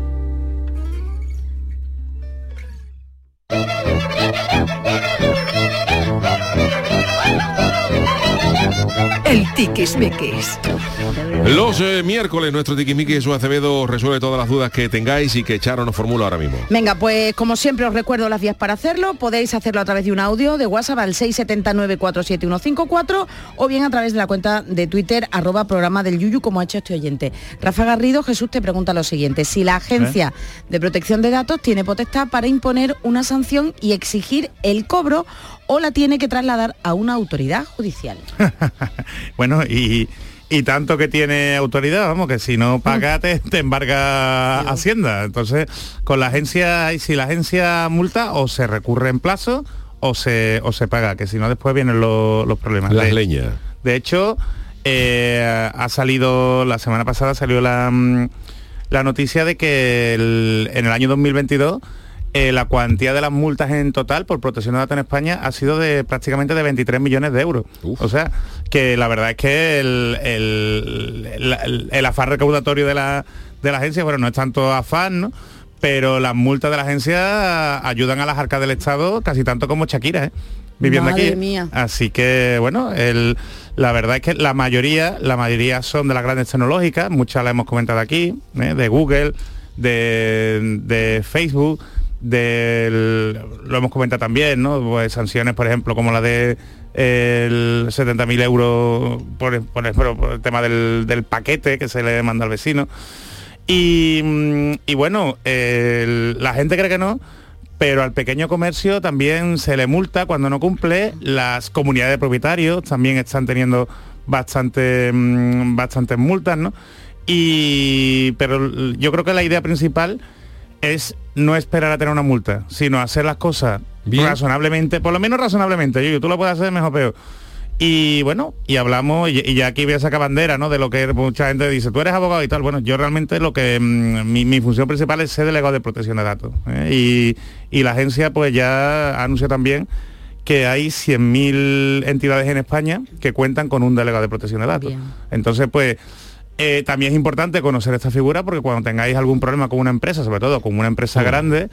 Thank you. El tiquismiquis. Los eh, miércoles, nuestro Miki Jesús Acevedo resuelve todas las dudas que tengáis y que Charo nos formula ahora mismo. Venga, pues como siempre os recuerdo las vías para hacerlo. Podéis hacerlo a través de un audio de WhatsApp al 679-47154 o bien a través de la cuenta de Twitter arroba programa del Yuyu como ha hecho este oyente. Rafa Garrido, Jesús te pregunta lo siguiente. Si la Agencia de Protección de Datos tiene potestad para imponer una sanción y exigir el cobro o la tiene que trasladar a una autoridad judicial. Bueno, y, y tanto que tiene autoridad, vamos, que si no paga te, te embarga Hacienda. Entonces, con la agencia, y si la agencia multa, o se recurre en plazo o se, o se paga, que si no después vienen los, los problemas. Las De- leñas. De hecho, eh, ha salido, la semana pasada salió la, mm, la noticia de que el- en el año 2022 eh, la cuantía de las multas en total por protección de datos en España ha sido de prácticamente de 23 millones de euros. O sea, que la verdad es que el, el, el- el- el afán recaudatorio de la, de la agencia, bueno, no es tanto afán, ¿no? Pero las multas de la agencia ayudan a las arcas del Estado casi tanto como Shakira, ¿eh? Viviendo Madre aquí. mía. Así que bueno, el- la verdad es que la mayoría, la mayoría son de las grandes tecnológicas, muchas las hemos comentado aquí, ¿eh? de Google, de, de Facebook, del- lo hemos comentado también, ¿no? Pues sanciones, por ejemplo, como la de el 70.000 euros por, por el tema del, del paquete que se le manda al vecino. Y, mm, y bueno, la gente cree que no, pero al pequeño comercio también se le multa cuando no cumple. Las comunidades de propietarios también están teniendo bastante, mm, bastantes multas, ¿no? Y, pero yo creo que la idea principal es no esperar a tener una multa, sino hacer las cosas Bien. razonablemente, por lo menos razonablemente. Yo, tú lo puedes hacer mejor o peor. Y bueno, y hablamos, y, y ya aquí voy a sacar bandera, ¿no? De lo que mucha gente dice, tú eres abogado y tal. Bueno, yo realmente lo que mm, mi, mi función principal es ser delegado de protección de datos. ¿eh? Y, y la agencia pues ya anunció también que hay 100.000 entidades en España que cuentan con un delegado de protección de datos. Bien. Entonces, pues eh, también es importante conocer esta figura porque cuando tengáis algún problema con una empresa, sobre todo con una empresa grande,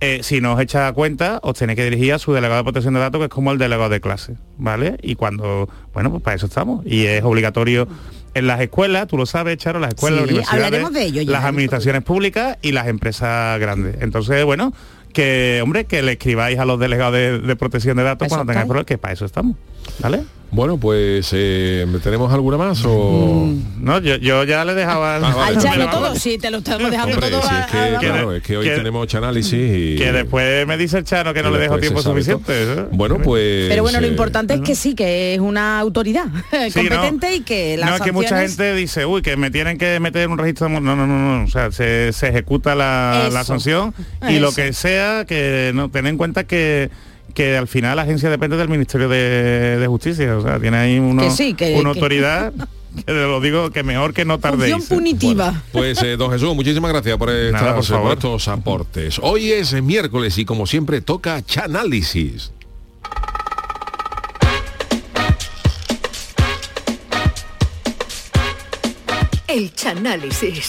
eh, si no os echa cuenta, os tenéis que dirigir a su delegado de protección de datos, que es como el delegado de clase, ¿vale? Y cuando, bueno, pues para eso estamos. Y es obligatorio en las escuelas, tú lo sabes, Charo, las escuelas, Sí, las universidades, de ello ya. las administraciones públicas y las empresas grandes. Entonces, bueno, que, hombre, que le escribáis a los delegados de, de protección de datos cuando tengáis problemas, que para eso estamos, ¿vale? Bueno, pues eh, ¿tenemos alguna más o...? No, yo, yo ya le dejaba Ah, vale. Al Chano la- todo, sí, te lo estamos dejando Hombre, todo si a- es que, a- claro, es que hoy que- tenemos análisis y... Que después me dice el Chano que no le dejo tiempo suficiente. todo. ¿eh? Bueno, pues... Pero bueno, lo eh, importante es que sí, que es una autoridad Sí, competente no. y que las no es que mucha gente dice uy que me tienen que meter en un registro de mu-". no no no no o sea se, se ejecuta la, la sanción y lo que sea que no ten en cuenta que que al final la agencia depende del Ministerio de, de Justicia o sea tiene ahí uno- Que sí, que- una que- autoridad que te lo digo que mejor que no tardéis Función punitiva. Pues eh, don Jesús, muchísimas gracias por, esta- Nada, por por favor. estos aportes. Hoy es miércoles y como siempre toca Chanálisis. El Chanálisis.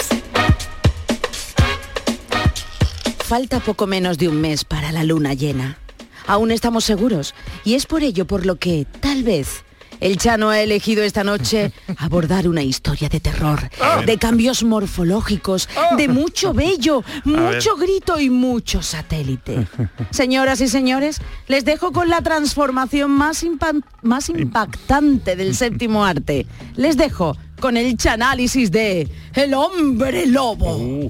Falta poco menos de un mes para la luna llena. Aún estamos seguros y es por ello por lo que, tal vez, el Chano ha elegido esta noche abordar una historia de terror, de cambios morfológicos, de mucho vello, mucho grito y mucho satélite. Señoras y señores, les dejo con la transformación más, más impactante del séptimo arte. Les dejo con el chanálisis de El hombre lobo.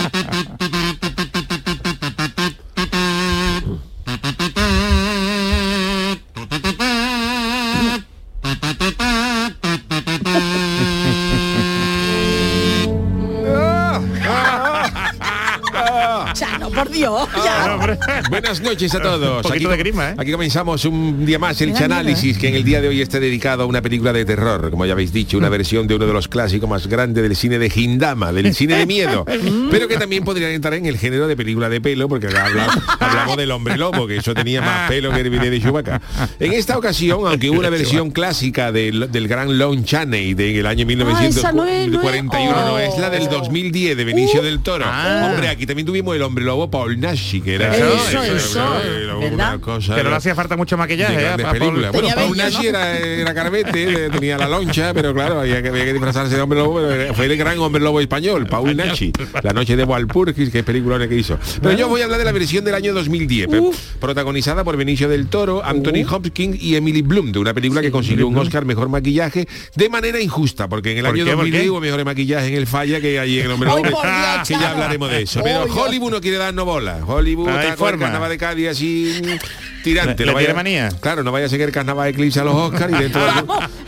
por Dios. ya. Buenas noches a todos. Un poquito aquí, de grima, ¿eh? aquí comenzamos un día más el Chanálisis, que en el día de hoy está dedicado a una película de terror, como ya habéis dicho, una Mm. versión de uno de los clásicos más grandes del cine de Hindama, del cine de miedo, Mm. pero que también podría entrar en el género de película de pelo, porque habla- hablamos del hombre lobo, que eso tenía más pelo que el video de Chewbacca. En esta ocasión, aunque hubo una versión clásica del, del gran Lon Chaney del año Ah, esa no es, no es. 1941, no, es la del Oh. 2010 de Benicio Uh. del Toro. Ah. Hombre, aquí también tuvimos el hombre lobo Paul Nashi, que era Eso, eso, era una cosa que no hacía falta mucho maquillaje ¿eh? películas. Bueno, Paul bello, Nashi ¿no? era, era carbete, eh, tenía la loncha, pero claro, había que, había que disfrazarse de hombre lobo, pero fue el gran hombre lobo español, Paul Nashi, La noche de Walpurgis, que película que hizo. Pero yo voy a hablar de la versión del año 2010, pe- protagonizada por Benicio del Toro, Anthony Hopkins y Emily Bloom, de una película que consiguió un Oscar mejor maquillaje de manera injusta, porque en el ¿Por año qué, por 2010 qué? hubo mejor maquillaje en el falla que allí en el hombre lobo, que ya hablaremos de eso. Pero. Hollywood no quiere darnos bola. Hollywood Hay está con el forma. carnaval de Cádiz así tirante. No vaya- manía. Claro, no vaya a ser que el carnaval eclipse a los Oscars y dentro, de,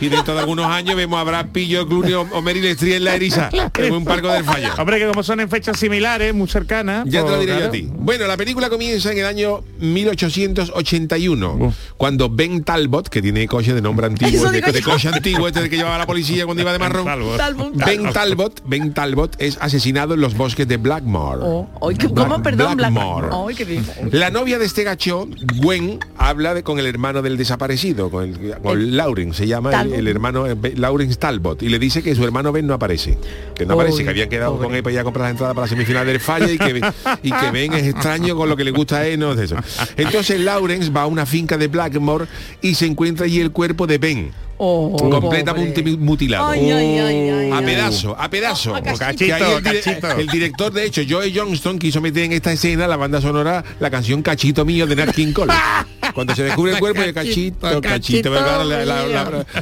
y dentro de algunos años vemos a Brad Pillo, Clooney o, o Meryl Streep en la eriza, en un parco del falla. hombre que como son en fechas similares muy cercanas Ya te lo pues, diré yo a ti. Bueno, la película comienza en el año 1881, Uf. cuando Ben Talbot, que tiene coche de nombre antiguo, de, coche antiguo, este que llevaba la policía cuando iba de marrón. Talbot. Talbot. Ben Talbot, Ben Talbot es asesinado en los bosques de Blackmore. Oh, ¿qué- ¿Cómo? Black- Perdón, Black- Blackmore. Ay, qué bien. La novia de este gacho, Gwen, habla de, con el hermano del desaparecido, con, el, con El- Lauren, se llama el, hermano eh, Lawrence Talbot, y le dice que su hermano Ben no aparece, que no aparece, que habían quedado pobre. con él para ir a comprar la entrada para la semifinal del falla y que, y que Ben es extraño con lo que le gusta a él, no es eso. Entonces Lawrence va a una finca de Blackmore y se encuentra allí el cuerpo de Ben, Oh, completamente pobre. mutilado. Ay, ay, ay, ay, A pedazo, a pedazo. A cachito. Que ahí el, dire- Cachito. el director, de hecho, Joe Johnston, quiso meter en esta escena la banda sonora la canción Cachito Mío de Nat King Cole. Cuando se descubre el cuerpo de Cachito, Cachito, Cachito claro, la, la- mío.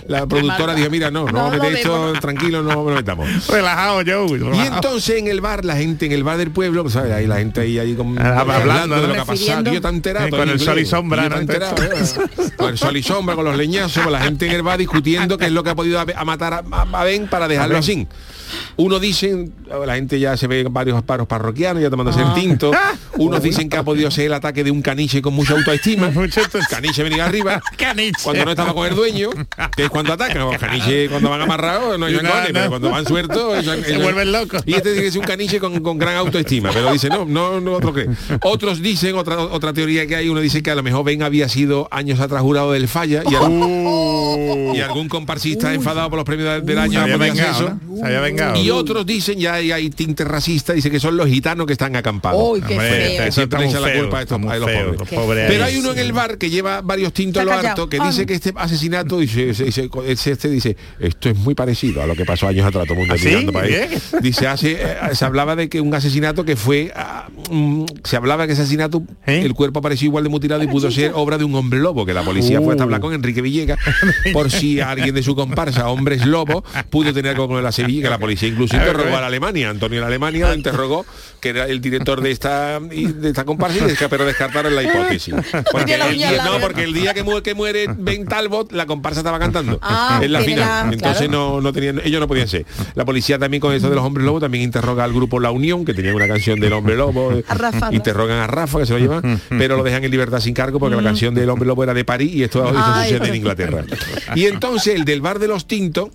la- la productora dijo, mira, no, no, No esto vemos. tranquilo, no lo metamos. relajado Joe Y entonces en el bar, la gente en el bar del pueblo, ¿sabes? Ahí la gente ahí, ahí con, Ah, hablando, de lo que ha pasado. Refiriendo. Yo tan enterado. Eh, con en el sol y sombra, Yo ¿no? enterado, ¿eh? Con el sol y sombra, con los leñazos, con la gente en el bar discutiendo qué es lo que ha podido a, a matar a Ben para dejarlo así. Uno dicen, la gente ya se ve varios paros parroquianos ya tomándose el tinto. Unos dicen que ha podido ser el ataque de un caniche con mucha autoestima. Caniche venía arriba. Caniche. Cuando no estaba con el dueño, que es cuando atacan. Los caniches cuando van amarrados no hay No, pero cuando van sueltos ellos- Se ellos- vuelven locos. Y este dice que es un caniche con, con gran autoestima, pero dice, no, no, no otro cree. Otros dicen, otra, otra teoría que hay, uno dice que a lo mejor Ben había sido años atrás jurado del falla y, algún, y algún comparsista enfadado por los premios del, del año se había vengado. Y otros dicen, ya hay, hay tinte racista, dice que son los gitanos que están acampados. Uy, qué Hombre, feo. eso Que siempre echan la culpa a estos está muy a los feo, pobres. Pero hay uno en el bar que lleva varios tintos a lo harto que Ah. dice que este asesinato dice, dice, dice- ese- este dice esto es muy parecido a lo que pasó años atrás todo el mundo ¿Ah, sí? mirando para ahí. Dice hace eh, se hablaba de que un asesinato que fue ah, mm, se hablaba que ese asesinato ¿Eh? el cuerpo apareció igual de mutilado y pudo ser obra de un hombre lobo que la policía fue a hablar con Enrique Villegas por si alguien de su comparsa hombres lobo pudo tener algo con la Sevilla que la policía incluso interrogó a la Alemania. Antonio de Alemania lo interrogó que era el director de esta de esta comparsa pero descartaron la hipótesis porque el no porque el día que muere, que muere Ben Talbot la comparsa estaba cantando Ah, en la final. la- entonces claro. no, no tenían ellos no podían ser. La policía también con esto de los hombres lobo también interroga al grupo La Unión que tenía una canción del hombre lobo A Rafa, ¿no? interrogan a Rafa que se lo llevan pero lo dejan en libertad sin cargo porque la canción del hombre lobo era de París y esto, esto Ay. sucede en Inglaterra. Y entonces el del bar de los tintos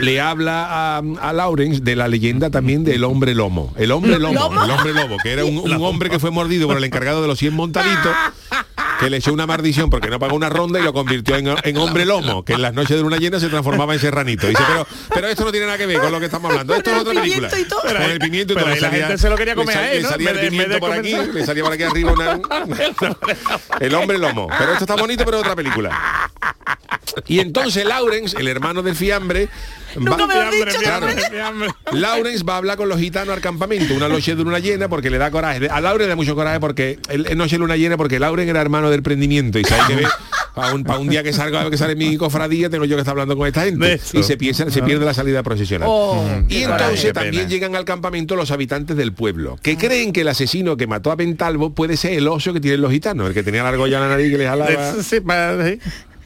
le habla a, a Lawrence de la leyenda también del hombre lomo. El hombre lomo, ¿Lomo? el hombre lobo, que era un, un hombre que fue mordido por el encargado de los 100 montaditos, que le echó una maldición porque no pagó una ronda y lo convirtió en, en hombre lomo, que en las noches de luna llena se transformaba en serranito. Dice, pero, pero esto no tiene nada que ver con lo que estamos hablando. Esto es el otra película. Con el pimiento y Pero todo. la Salía- gente se lo quería comer sal- a él, le ¿no? salía En el pimiento por aquí, le salía por aquí arriba una- el hombre lomo. Pero esto está bonito, pero es otra película. Y entonces Lawrence, el hermano del fiambre, Nunca me lo has dicho. Lawrence va a hablar con los gitanos al campamento, una noche de luna llena, porque le da coraje. A Lawrence le da mucho coraje porque él él noche de luna llena porque Lawrence era hermano del prendimiento y sabe que ve para un, pa' un día que salga que sale mi cofradía tengo yo que estar hablando con esta gente. Y se piensa, se pierde la salida procesional. Oh, y qué entonces también llegan al campamento los habitantes del pueblo, que creen que el asesino que mató a Pentalvo puede ser el oso que tienen los gitanos, el que tenía la argolla en la nariz que les jalaba.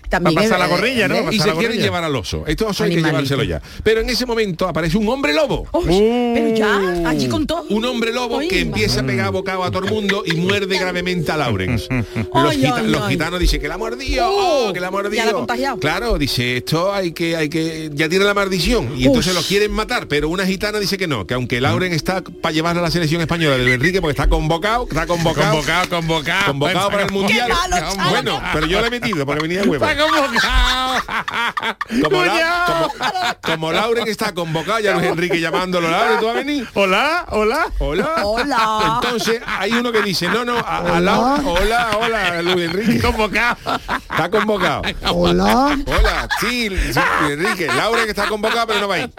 También Para pasar es- la gorrilla, ¿no? ¿eh? Y se quieren llevar al oso. Oso hay que llevárselo ya. Pero en ese momento aparece un hombre lobo. Pero ya, allí con todo. Un hombre lobo que empieza a pegar bocado a todo el mundo y muerde gravemente a Lawrence. Los, gita- los gitanos dicen que la ha mordido, Oh, que la ha ya mordido. la contagiado. Claro, dice, esto hay que, hay que, ya tiene la maldición. Y entonces Ush. lo quieren matar, pero una gitana dice que no, que aunque Lawrence está para llevarlo a la selección española de Enrique, porque está convocado, está convocado. Convocado, convocado. Convocado para el mundial. malo. Bueno, pero yo le he metido porque venía de huevo. Convocado. Como, la- como, como Lauren está convocado, ya Luis Enrique llamándolo, Lauren, ¿tú vas a venir? Hola, hola. Hola. Hola. Entonces hay uno que dice, no, no, a, a Laura, hola, hola, Luis Enrique. Convocado. Está convocado. Hola. Hola, sí, sí, Luis Enrique, Laura que está convocado, pero no va a ir.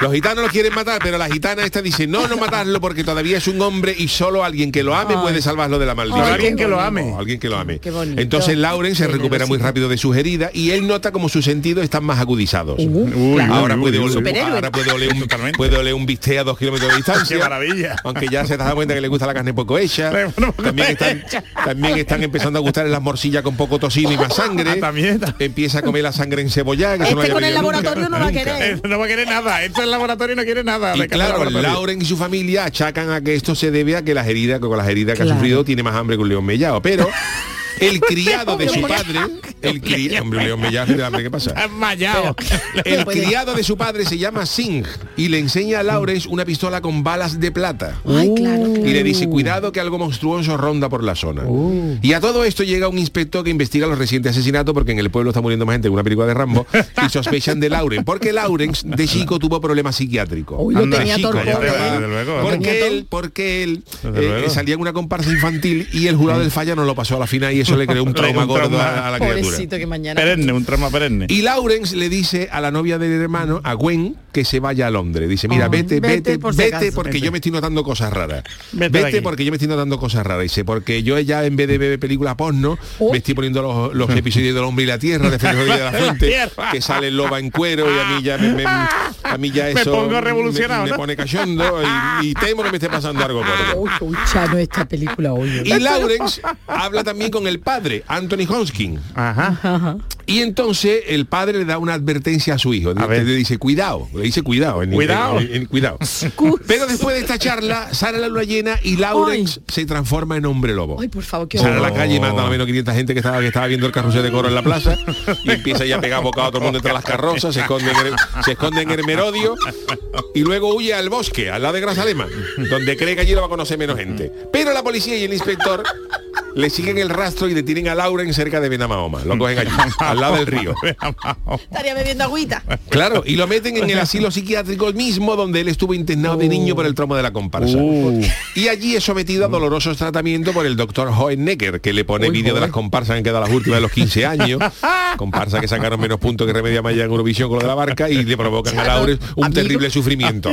Los gitanos lo quieren matar, pero la gitana esta dice, no, no matarlo porque todavía es un hombre y solo alguien que lo ame puede salvarlo de la maldición. Ay, alguien que lo ame. Alguien que lo ame. Entonces Lauren se recupera muy rápido de sus heridas y él nota como sus sentidos están más agudizados. Claro. Ahora puede, oler, uy. Superhéroe. ahora puede oler un, puede oler un bistec a dos kilómetros de distancia. Qué maravilla. Aunque ya se da cuenta que le gusta la carne poco hecha. También están, hecha. también están empezando a gustar las morcillas con poco tocino y más sangre. Ah, también. Empieza a comer la sangre en cebolla. No Este con el nunca, laboratorio no va a querer. No va a querer nada. Esto el laboratorio no quiere nada. Y de cada claro. Lauren y su familia achacan a que esto se debe a que las heridas, que con las heridas que ha sufrido tiene más hambre que un león mellado. Pero el criado de su padre, el criado, hombre, león hambre, ¿qué pasa? El criado de su padre se llama Singh y le enseña a Lawrence una pistola con balas de plata. Ay, claro. Y le dice, cuidado que algo monstruoso ronda por la zona. Y a todo esto llega un inspector que investiga los recientes asesinatos porque en el pueblo está muriendo más gente que una película de Rambo y sospechan de Lauren. Porque Lawrence de chico tuvo problemas psiquiátricos. Uy, lo De tenía chico, torpón, ya ¿eh? va. Desde luego. Porque él, porque él eh, luego. salía en una comparsa infantil y el jurado del falla no lo pasó a la final y eso le creó un trauma Un gordo trauma. a, a la criatura. Pobrecito que mañana. Perenne, un trama perenne. Y Lawrence le dice a la novia del hermano, a Gwen, que se vaya a Londres. Dice, mira, Ay, vete, vete vete, por si vete, acaso. porque Vete. yo me estoy notando cosas raras. Vete porque yo me estoy notando cosas raras. Dice, porque yo ya en vez de ver películas porno, Oh. me estoy poniendo los, los episodios del hombre y la tierra, de Feliz de la Fuente, que sale el loba en cuero y a mí ya me, me- a mí ya Me eso pongo revolucionado, me, me pone cachondo y, y temo que me esté pasando algo gordo. Uy, Chano, esta película hoy. Y Lawrence habla también con el padre, Anthony Hoskin. Ajá. Y entonces el padre le da una advertencia a su hijo. A. Le dice, cuidado. Le dice, cuidado. en- Cuidado. en- en- cuidado. Pero después de esta charla, sale la luna llena y Lawrence se transforma en hombre lobo. Ay, por favor, qué Sale a la calle y manda a menos 500 gente que estaba, que estaba viendo el carrusel de coro en la plaza y empieza ya a pegar bocado a todo el mundo entre las carrozas, se esconde, en el, se esconde en el merodio y luego huye al bosque, al lado de Grazalema, donde cree que allí lo va a conocer menos gente. Pero la policía y el inspector le siguen el rastro y detienen a Lauren cerca de Benamahoma. Lo cogen allí, al lado del río. Estaría bebiendo agüita. Claro, y lo meten en el asilo psiquiátrico mismo donde él estuvo internado de niño por el trauma de la comparsa. Uh. Y allí es sometido a dolorosos tratamientos por el doctor Hohennecker, que le pone vídeo de las comparsas que han quedado las últimas de los 15 años. Comparsa que sacaron menos puntos que Remedia Maya en Eurovisión con lo de la barca y le provocan a Lauren un Amigo. terrible sufrimiento.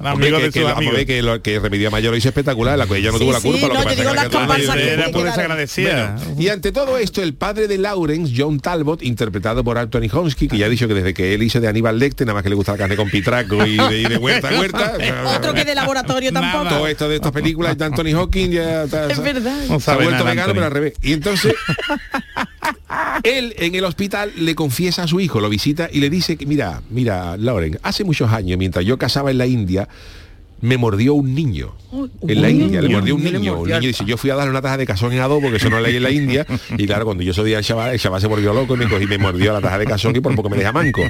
Amigo que, de que que, lo- que Remedia Mayor lo hizo espectacular, la que ella no Sí, tuvo la sí, culpa. lo no, que yo pasa digo que las que comparsas que- Desagradecida. y ante todo esto, el padre de Lawrence, John Talbot, interpretado por Anthony Honsky, que ya ha dicho que desde que él hizo de Aníbal Lecter, nada más que le gusta la carne con pitraco y de, y de huerta a huerta. Otro que de laboratorio tampoco. Todo esto de estas películas de Anthony Hawking ya está- Es verdad. No se ha vuelto nada, vegano, Anthony. pero al revés. Y entonces, él en el hospital le confiesa a su hijo, lo visita y le dice que, mira, mira, Lauren, hace muchos años, mientras yo casaba en la India, me mordió un niño. En la India, le mordió un niño. Un niño dice, yo fui a darle una taza de cazón en adobo, que eso no leí en la India. Y claro, cuando yo soy al chaval, el chaval se volvió loco y me cogí, me mordió la taza de cazón y por poco me deja manco.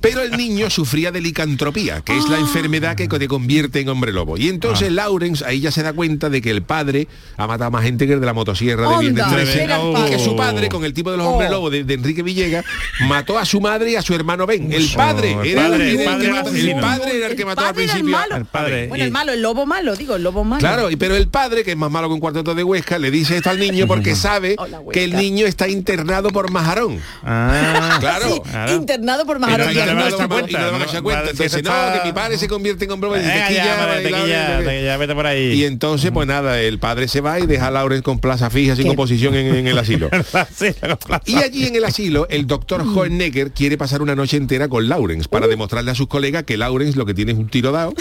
Pero el niño sufría de licantropía, que es la enfermedad que te convierte en hombre lobo. Y entonces Lawrence ahí ya se da cuenta de que el padre ha matado más gente que el de la motosierra de Viernes Onda, 13, era el y que su padre, con el tipo de los hombres Oh. lobos de, de Enrique Villegas, mató a su madre y a su hermano Ben. El padre Oh, el era el, el que padre el era el que mató al principio. Padre. Bueno, Y- el malo, el lobo malo, digo, el lobo malo. Claro, y pero el padre, que es más malo que un cuarteto de Huesca, le dice esto al niño porque sabe que el niño está internado por majarón. Ah, Claro. Sí, Claro. internado por majarón. no cuenta, y no le van a no- echar cuenta. Entonces, no, que mi padre se convierte en hombre. Y entonces, pues nada, el padre se va y deja a Lauren con plaza fija sin oposición en, en el asilo. Y allí en el asilo, el doctor Hohenegger quiere pasar una noche entera con Lawrence para demostrarle a sus colegas que Lawrence lo que tiene es un tiro dado,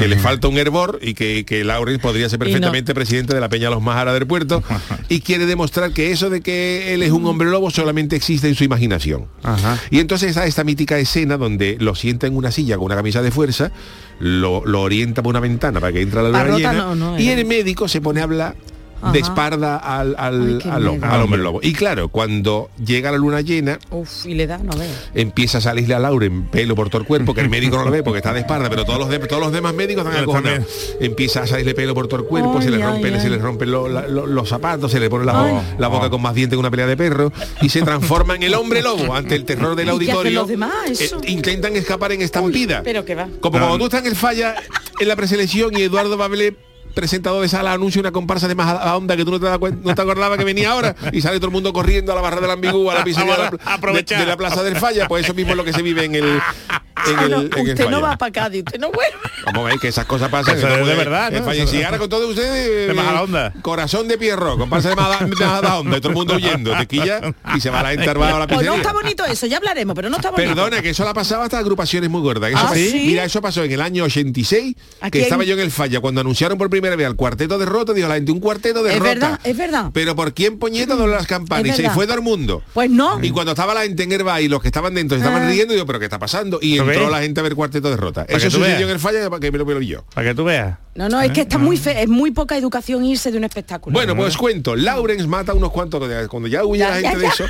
que le falta un hervor y que, que Lawrence podría ser no. perfectamente presidente de la Peña Los Majara del Puerto y quiere demostrar que eso de que él es un hombre lobo solamente existe en su imaginación. Ajá. Y entonces está esta mítica escena donde lo sienta en una silla con una camisa de fuerza, lo, lo orienta por una ventana para que entre a la luna Parrota llena no, no, y el médico se pone a hablar Ajá. de espalda al, al, Ay, al hombre lobo. Y claro, cuando llega la luna llena, Uf, y le da, no veo. empieza a salirle a Lauren pelo por todo el cuerpo, que el médico no lo ve porque está de espalda, pero todos los, de- todos los demás médicos están acojonados. Empieza a salirle pelo por todo el cuerpo, se le rompen, ay, se le ay. rompen lo- la- lo- los zapatos, se le pone la, boca con más dientes que una pelea de perro y se transforma en el hombre lobo ante el terror del ¿Y qué hacen auditorio. los demás? Eso. Eh, intentan escapar en estampida. Pero que va. Como cuando tú estás en el falla en la preselección y Eduardo Babelé presentador de sala anuncia una comparsa de más a onda que tú no te, das cuen- no te acordabas que venía ahora y sale todo el mundo corriendo a la barra del ambigú a la pizzería de, la, de- Aprovechar. de la plaza del falla pues eso mismo es lo que se vive en el en Ah, el, no, en el usted no va para Cádiz, usted no vuelve. Vamos a ver que esas cosas pasan. Eso es no de verdad, ¿no? con todos ustedes De eh, Majadahonda. Corazón de Pierro, comparsa de y todo el mundo huyendo, tequilla y se va a la gente armada a la Pues no pizzería. está bonito eso, ya hablaremos, pero no está bonito. Perdona, que eso la pasaba hasta agrupaciones muy gordas. Eso ¿Ah, sí? Mira, eso pasó en el año 86, ¿A que quién? estaba yo en el falla. Cuando anunciaron por primera vez al cuarteto de Rota, dijo la gente, un cuarteto de Es Rota. verdad, es verdad. Pero ¿por quién puñeta dobló las campanas? Es Y se fue todo el mundo. Pues no. Y cuando estaba la gente en Herba y los que estaban dentro se estaban Ah. riendo, digo, ¿pero qué está pasando? Y ¿Lo entró la gente a ver cuarteto de Rota. Eso sucedió en el falla para que me lo veo yo. Para que tú veas. No, no, es que está muy fe, es muy poca educación irse de un espectáculo. Bueno, pues cuento, Lawrence mata unos cuantos, cuando ya huye Ya, la ya, gente de eso,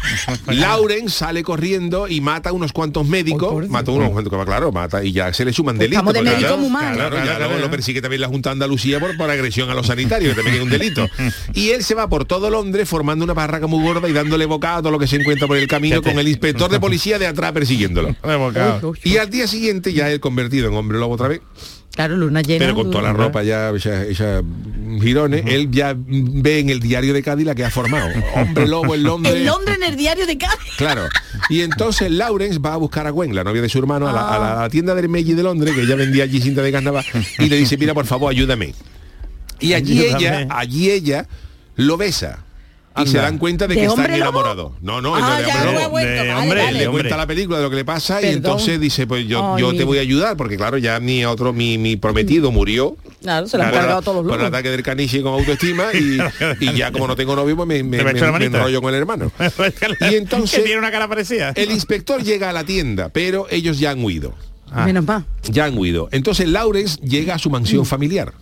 Lawrence sale corriendo y mata a unos cuantos médicos, mata a unos cuantos, claro, mata y ya se le suman Pues delitos. estamos de porque médicos claro. Claro, Claro, ya lo, claro. lo persigue también la Junta de Andalucía por, por agresión a los sanitarios, que también es un delito. Y él se va por todo Londres formando una barraca muy gorda y dándole bocado a todo lo que se encuentra por el camino con el inspector de policía de atrás persiguiéndolo. Y al día siguiente ya él convertido en hombre lobo otra vez, Claro, luna llena. pero con toda la ropa ya esa, esa, mm, girones, él ya mm, ve en el diario de Cádiz la que ha formado. Hombre lobo en Londres. En Londres en el diario de Cádiz. Claro. Y entonces Lawrence va a buscar a Gwen, la novia de su hermano, a, la, a la- a la tienda de Hermegi de Londres, que ella vendía allí cinta de carnaval, y le dice, mira, por favor, ayúdame. Y allí Ayúdame. ella, allí ella lo besa. Y se dan cuenta de, ¿De que están enamorados. No, no, Ah, no de hombre lo he lobo. vuelto, De vale, hombre, vale. Le cuenta la película de lo que le pasa y entonces dice, pues yo, Ay, yo te voy a ayudar, porque claro, ya mi otro, mi, mi prometido murió. Claro, se lo han cargado todos los Por el ataque del caniche con autoestima y, y ya como no tengo novio, pues me, me, me enrollo con el hermano. Y entonces- tiene una cara parecida. El inspector llega a la tienda, pero ellos ya han huido. Ah. Menos mal. Ya han huido. Entonces Lawrence llega a su Mm. mansión familiar.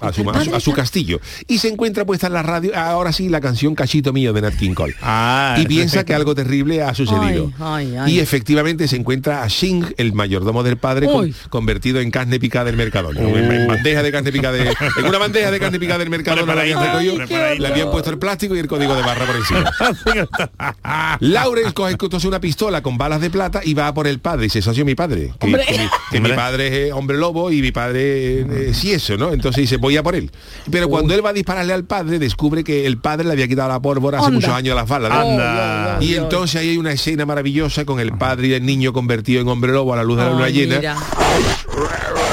A su, a su- a su castillo. Y se encuentra puesta en la radio, ahora sí, la canción Cachito Mío de Nat King Cole. Ah, y piensa que algo terrible ha sucedido. Ay, ay, ay. Y efectivamente se encuentra a Shing, el mayordomo del padre, con- convertido en carne picada del Mercadona. En, en bandeja de carne picada de- en una bandeja de carne picada del Mercadona la habían le habían puesto el plástico y el código de barra por encima. Lawrence coge entonces una pistola con balas de plata y va a por el padre. Y dice, socio mi padre. Que, Hombre. que mi, que mi padre es eh, hombre lobo y mi padre eh, es sí eso, ¿no? Entonces dice, voy a por él. Pero cuando él va a dispararle al padre, descubre que el padre le había quitado la pólvora hace muchos años a las balas. ¿no? Anda. Y entonces ahí hay una escena maravillosa con el padre y el niño convertido en hombre lobo a la luz de la luna llena. mira.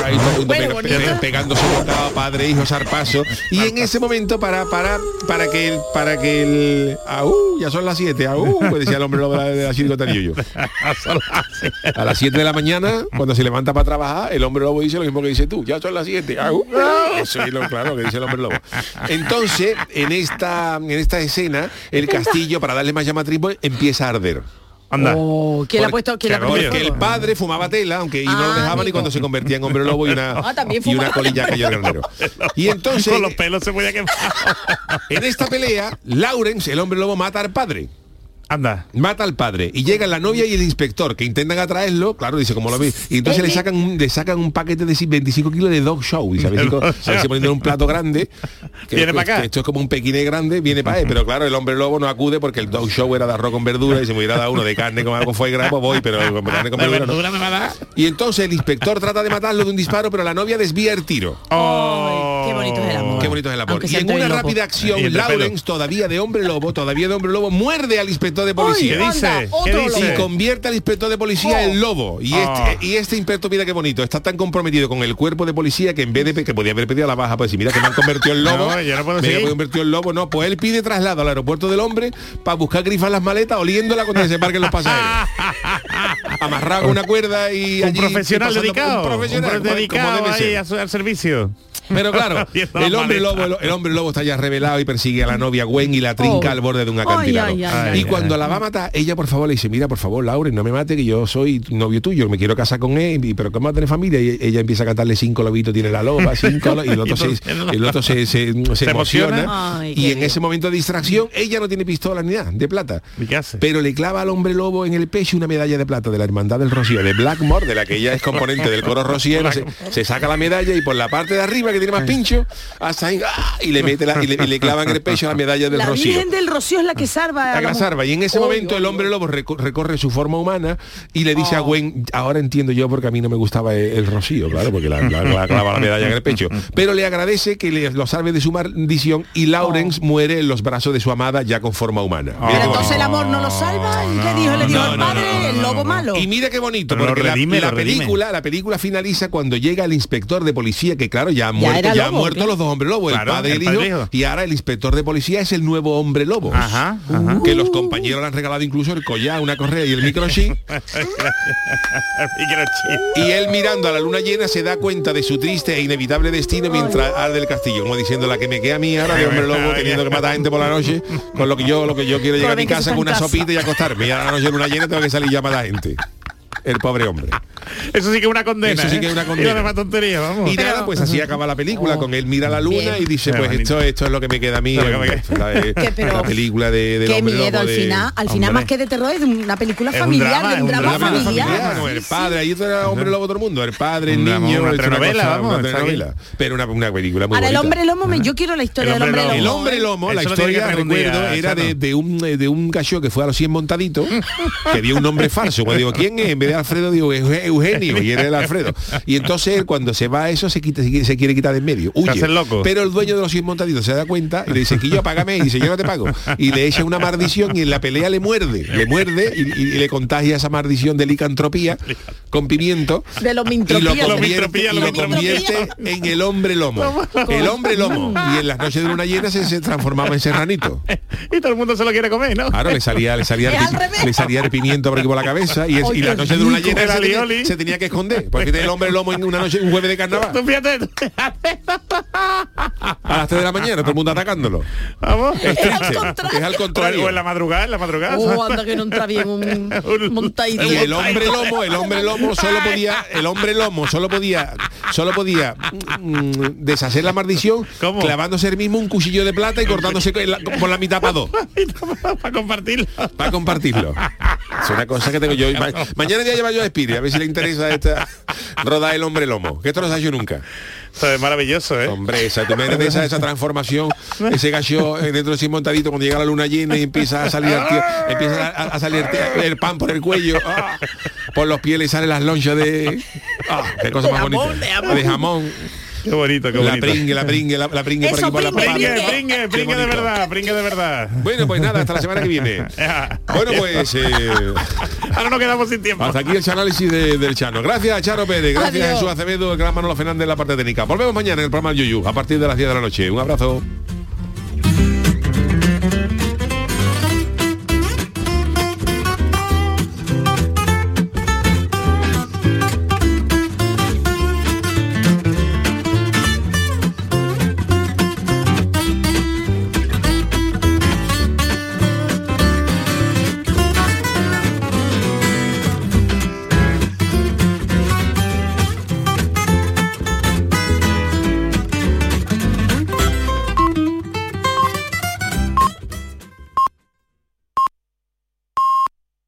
Ahí todo el mundo Bueno, pega- bonito. pe- pegándose bocado, padre, hijo, zarpazo. Y en ese momento para para para que el para que el aú, ya son las 7, aú, pues decía el hombre lobo de la, Yuyo. A las 7 de la mañana, cuando se levanta para trabajar, el hombre lobo dice lo mismo que dice tú, ya son las 7. aú. Eso es lo claro que dice el hombre lobo. Entonces, en esta en esta escena, el castillo para darle más llamatriz empieza a arder. Anda. Oh, ¿Quién ha puesto? ¿Quién le ha puesto Porque el padre fumaba tela, aunque y no lo Ah, dejaban ni amigo. cuando se convertía en hombre lobo y una, Ah, y una colilla cayó el granero. Y entonces, Con los pelos se podía quemar. en esta pelea, Lawrence, el hombre lobo, mata al padre. Anda. Mata al padre y llega la novia y el inspector que intentan atraerlo, claro, dice como lo veis, y entonces le sacan un, le sacan un paquete de 25 kilos de dog show, y sabes, Dog a ver si show. poniendo un plato grande, que, Viene pa' que- acá. que esto es como un pequiné grande, viene para él, pero claro, el hombre lobo no acude porque el dog show era de arroz con verdura y se me hubiera dado uno de carne con algo fue grabo, voy, pero con carne con verdura, no. me va a dar. Y entonces el inspector trata de matarlo de un disparo, pero la novia desvía el tiro. Oh. Qué bonito es el amor. Qué bonito es el amor. Aunque Y en una rápida acción, Lawrence, todavía de hombre lobo, todavía de hombre lobo, muerde al inspector de policía. ¿Qué dice? ¿Qué dice? Y convierte al inspector de policía en lobo. Y, Oh. este, y este inspector, mira qué bonito, está tan comprometido con el cuerpo de policía que en vez de que podía haber pedido la baja, pues decir, mira que me han convertido en lobo. No, yo no puedo me han convertido en lobo, no, pues él pide traslado al aeropuerto del hombre para buscar grifar las maletas oliéndola cuando se embarquen los pasajeros. Amarrado con una cuerda y Un allí profesional dedicado. Un profesional, un como- como dedicado ahí ser. a su- al servicio. Pero claro, el hombre, lobo, el, el hombre lobo está ya revelado y persigue a la novia Gwen y la trinca Oh. al borde de un Ay, acantilado. ay, ay, y ay. cuando la va a matar, ella por favor le dice, mira, por favor, Lauren, no me mate, que yo soy novio tuyo, me quiero casar con él, y- pero ¿cómo va a tener familia? Y ella empieza a cantarle cinco lobitos, tiene la loba, cinco y el otro, se, el otro se, se- se ¿Se emociona. emociona? Ay, y en ese momento de distracción, ella no tiene pistola ni nada, de plata. ¿Y qué hace? Pero le clava al hombre lobo en el pecho una medalla de plata de la Hermandad del Rocío, de Blackmore, de la que ella es componente del coro rociero, se, se saca la medalla y por la parte de arriba que tiene más pincho, hasta ahí, ¡ah! y le mete la, y le, y le clava en el pecho la medalla del La Rocío. Virgen del Rocío es la que salva a La la que la salva. Y en ese Oy, momento oy, el hombre lobo reco- recorre su forma humana y le dice a Oh. Gwen, ahora entiendo yo porque a mí no me gustaba el, el rocío, claro, porque la, la- la clava la medalla en el pecho. Pero le agradece que le, lo salve de su maldición y Lawrence muere en los brazos de su amada ya con forma humana. Pero entonces el amor no lo salva. ¿Y qué dijo? Le dijo No, al padre, no, no, el lobo malo. Y mira qué bonito, porque la- redime, la, lo redime. película, la película finaliza cuando llega el inspector de policía, que claro, ya Ya muerto, era ya han lobo, muerto claro. los dos hombres lobos, Claro, el padre y el el padre hijo, y hijo. y ahora el inspector de policía es el nuevo hombre lobo. Ajá, ajá. Que los compañeros le han regalado incluso el collar, una correa y el microchip. Y él mirando a la luna llena se da cuenta de su triste e inevitable destino mientras arde el castillo, como diciendo la que me queda a mí ahora de hombre lobo teniendo que matar gente por la noche, con lo que yo lo que yo quiero llegar a mi casa con una sopita y acostarme. Y a la noche luna llena tengo que salir ya a matar gente. El pobre hombre. Eso sí que es una condena. Eso sí ¿eh? que es una Y condena. lo demás tontería, vamos. Y nada, pues así acaba la película, con él mira la luna Bien. y dice, pues esto, esto es lo que me queda a mí. Es lo que. La, de- Qué, pero- la película de, del Qué hombre miedo lobo al de- final. Al final Hombre. más que de terror es una película Es un familiar, drama, de un un drama familiar. el padre, ahí era hombre lobo todo el mundo, el padre, el Una- niño, una telenovela, cosa- vamos, una telenovela. Pero una, una película muy Ahora el hombre lomo, me- yo quiero la historia El del hombre lomo. El hombre lomo, la historia, recuerdo, era de, de un de un gallo que fue a los 100 montaditos, que dio un nombre falso. Cuando digo, ¿quién es? De Alfredo, digo, "Euge- Eugenio, y era el Alfredo. Y entonces él, cuando se va a eso, se, quita, se quiere- se quiere quitar de en medio. Huye. loco. Pero el dueño de los 100 montaditos se da cuenta y le dice, que yo págame, y dice, yo no te pago. Y le echa una maldición y en la pelea le muerde, le muerde y, y- y le contagia esa maldición de licantropía con pimiento. De lo Y lo convierte, y lo convierte en el hombre lomo. El hombre lomo. Y en las noches de luna llena se, se transformaba en serranito. Y todo el mundo se lo quiere comer, ¿no? Claro, le salía, le salía, el, le salía el pimiento por aquí por la cabeza y, es- y la noche de llena se tenía, alioli. se tenía que esconder, porque tiene el hombre lomo en una noche, un jueves de carnaval. Tú fíjate, A las 3 de la mañana, todo el mundo atacándolo. Vamos. Es triste, contrario. es al contrario. O en la madrugada, en la madrugada. Oh, anda que no entra bien un montadito. Y el hombre lomo, el hombre lomo solo podía, el hombre lomo solo podía, solo podía mm, deshacer la maldición ¿Cómo? clavándose el mismo un cuchillo de plata y cortándose con la- por la mitad para dos, para compartirlo. para compartirlo. Es una cosa que tengo yo. Ma- mañana ya lleva yo a Espiri, a ver si le interesa esta rodar el hombre lomo. Que esto no se ha hecho nunca. Esto es maravilloso, ¿eh? Hombre, esa, tú me esa, esa transformación, ese gallo eh, dentro de ese montadito cuando llega la luna llena y empieza a salir, el tío- empieza a, a salir el, tío- el pan por el cuello, ah, por los pies le salen las lonchas de, ah, qué cosa De más jamón, bonita, de jamón. de jamón, Qué bonito, qué la bonito. pringue, la pringue, la, la pringue por Eso, aquí por la pringue, papada. Pringue, Pringue. pringue, pringue de verdad, pringue de verdad. Bueno, pues nada, hasta la semana que viene. Bueno, pues eh, Ahora nos quedamos sin tiempo. hasta aquí el análisis de- del Chano. Gracias, Charo Pérez. Gracias, Adiós. Jesús Acevedo, el gran Manolo Fernández en la parte técnica. Volvemos mañana en el programa Yuyu, a partir de las 10 de la noche. Un abrazo.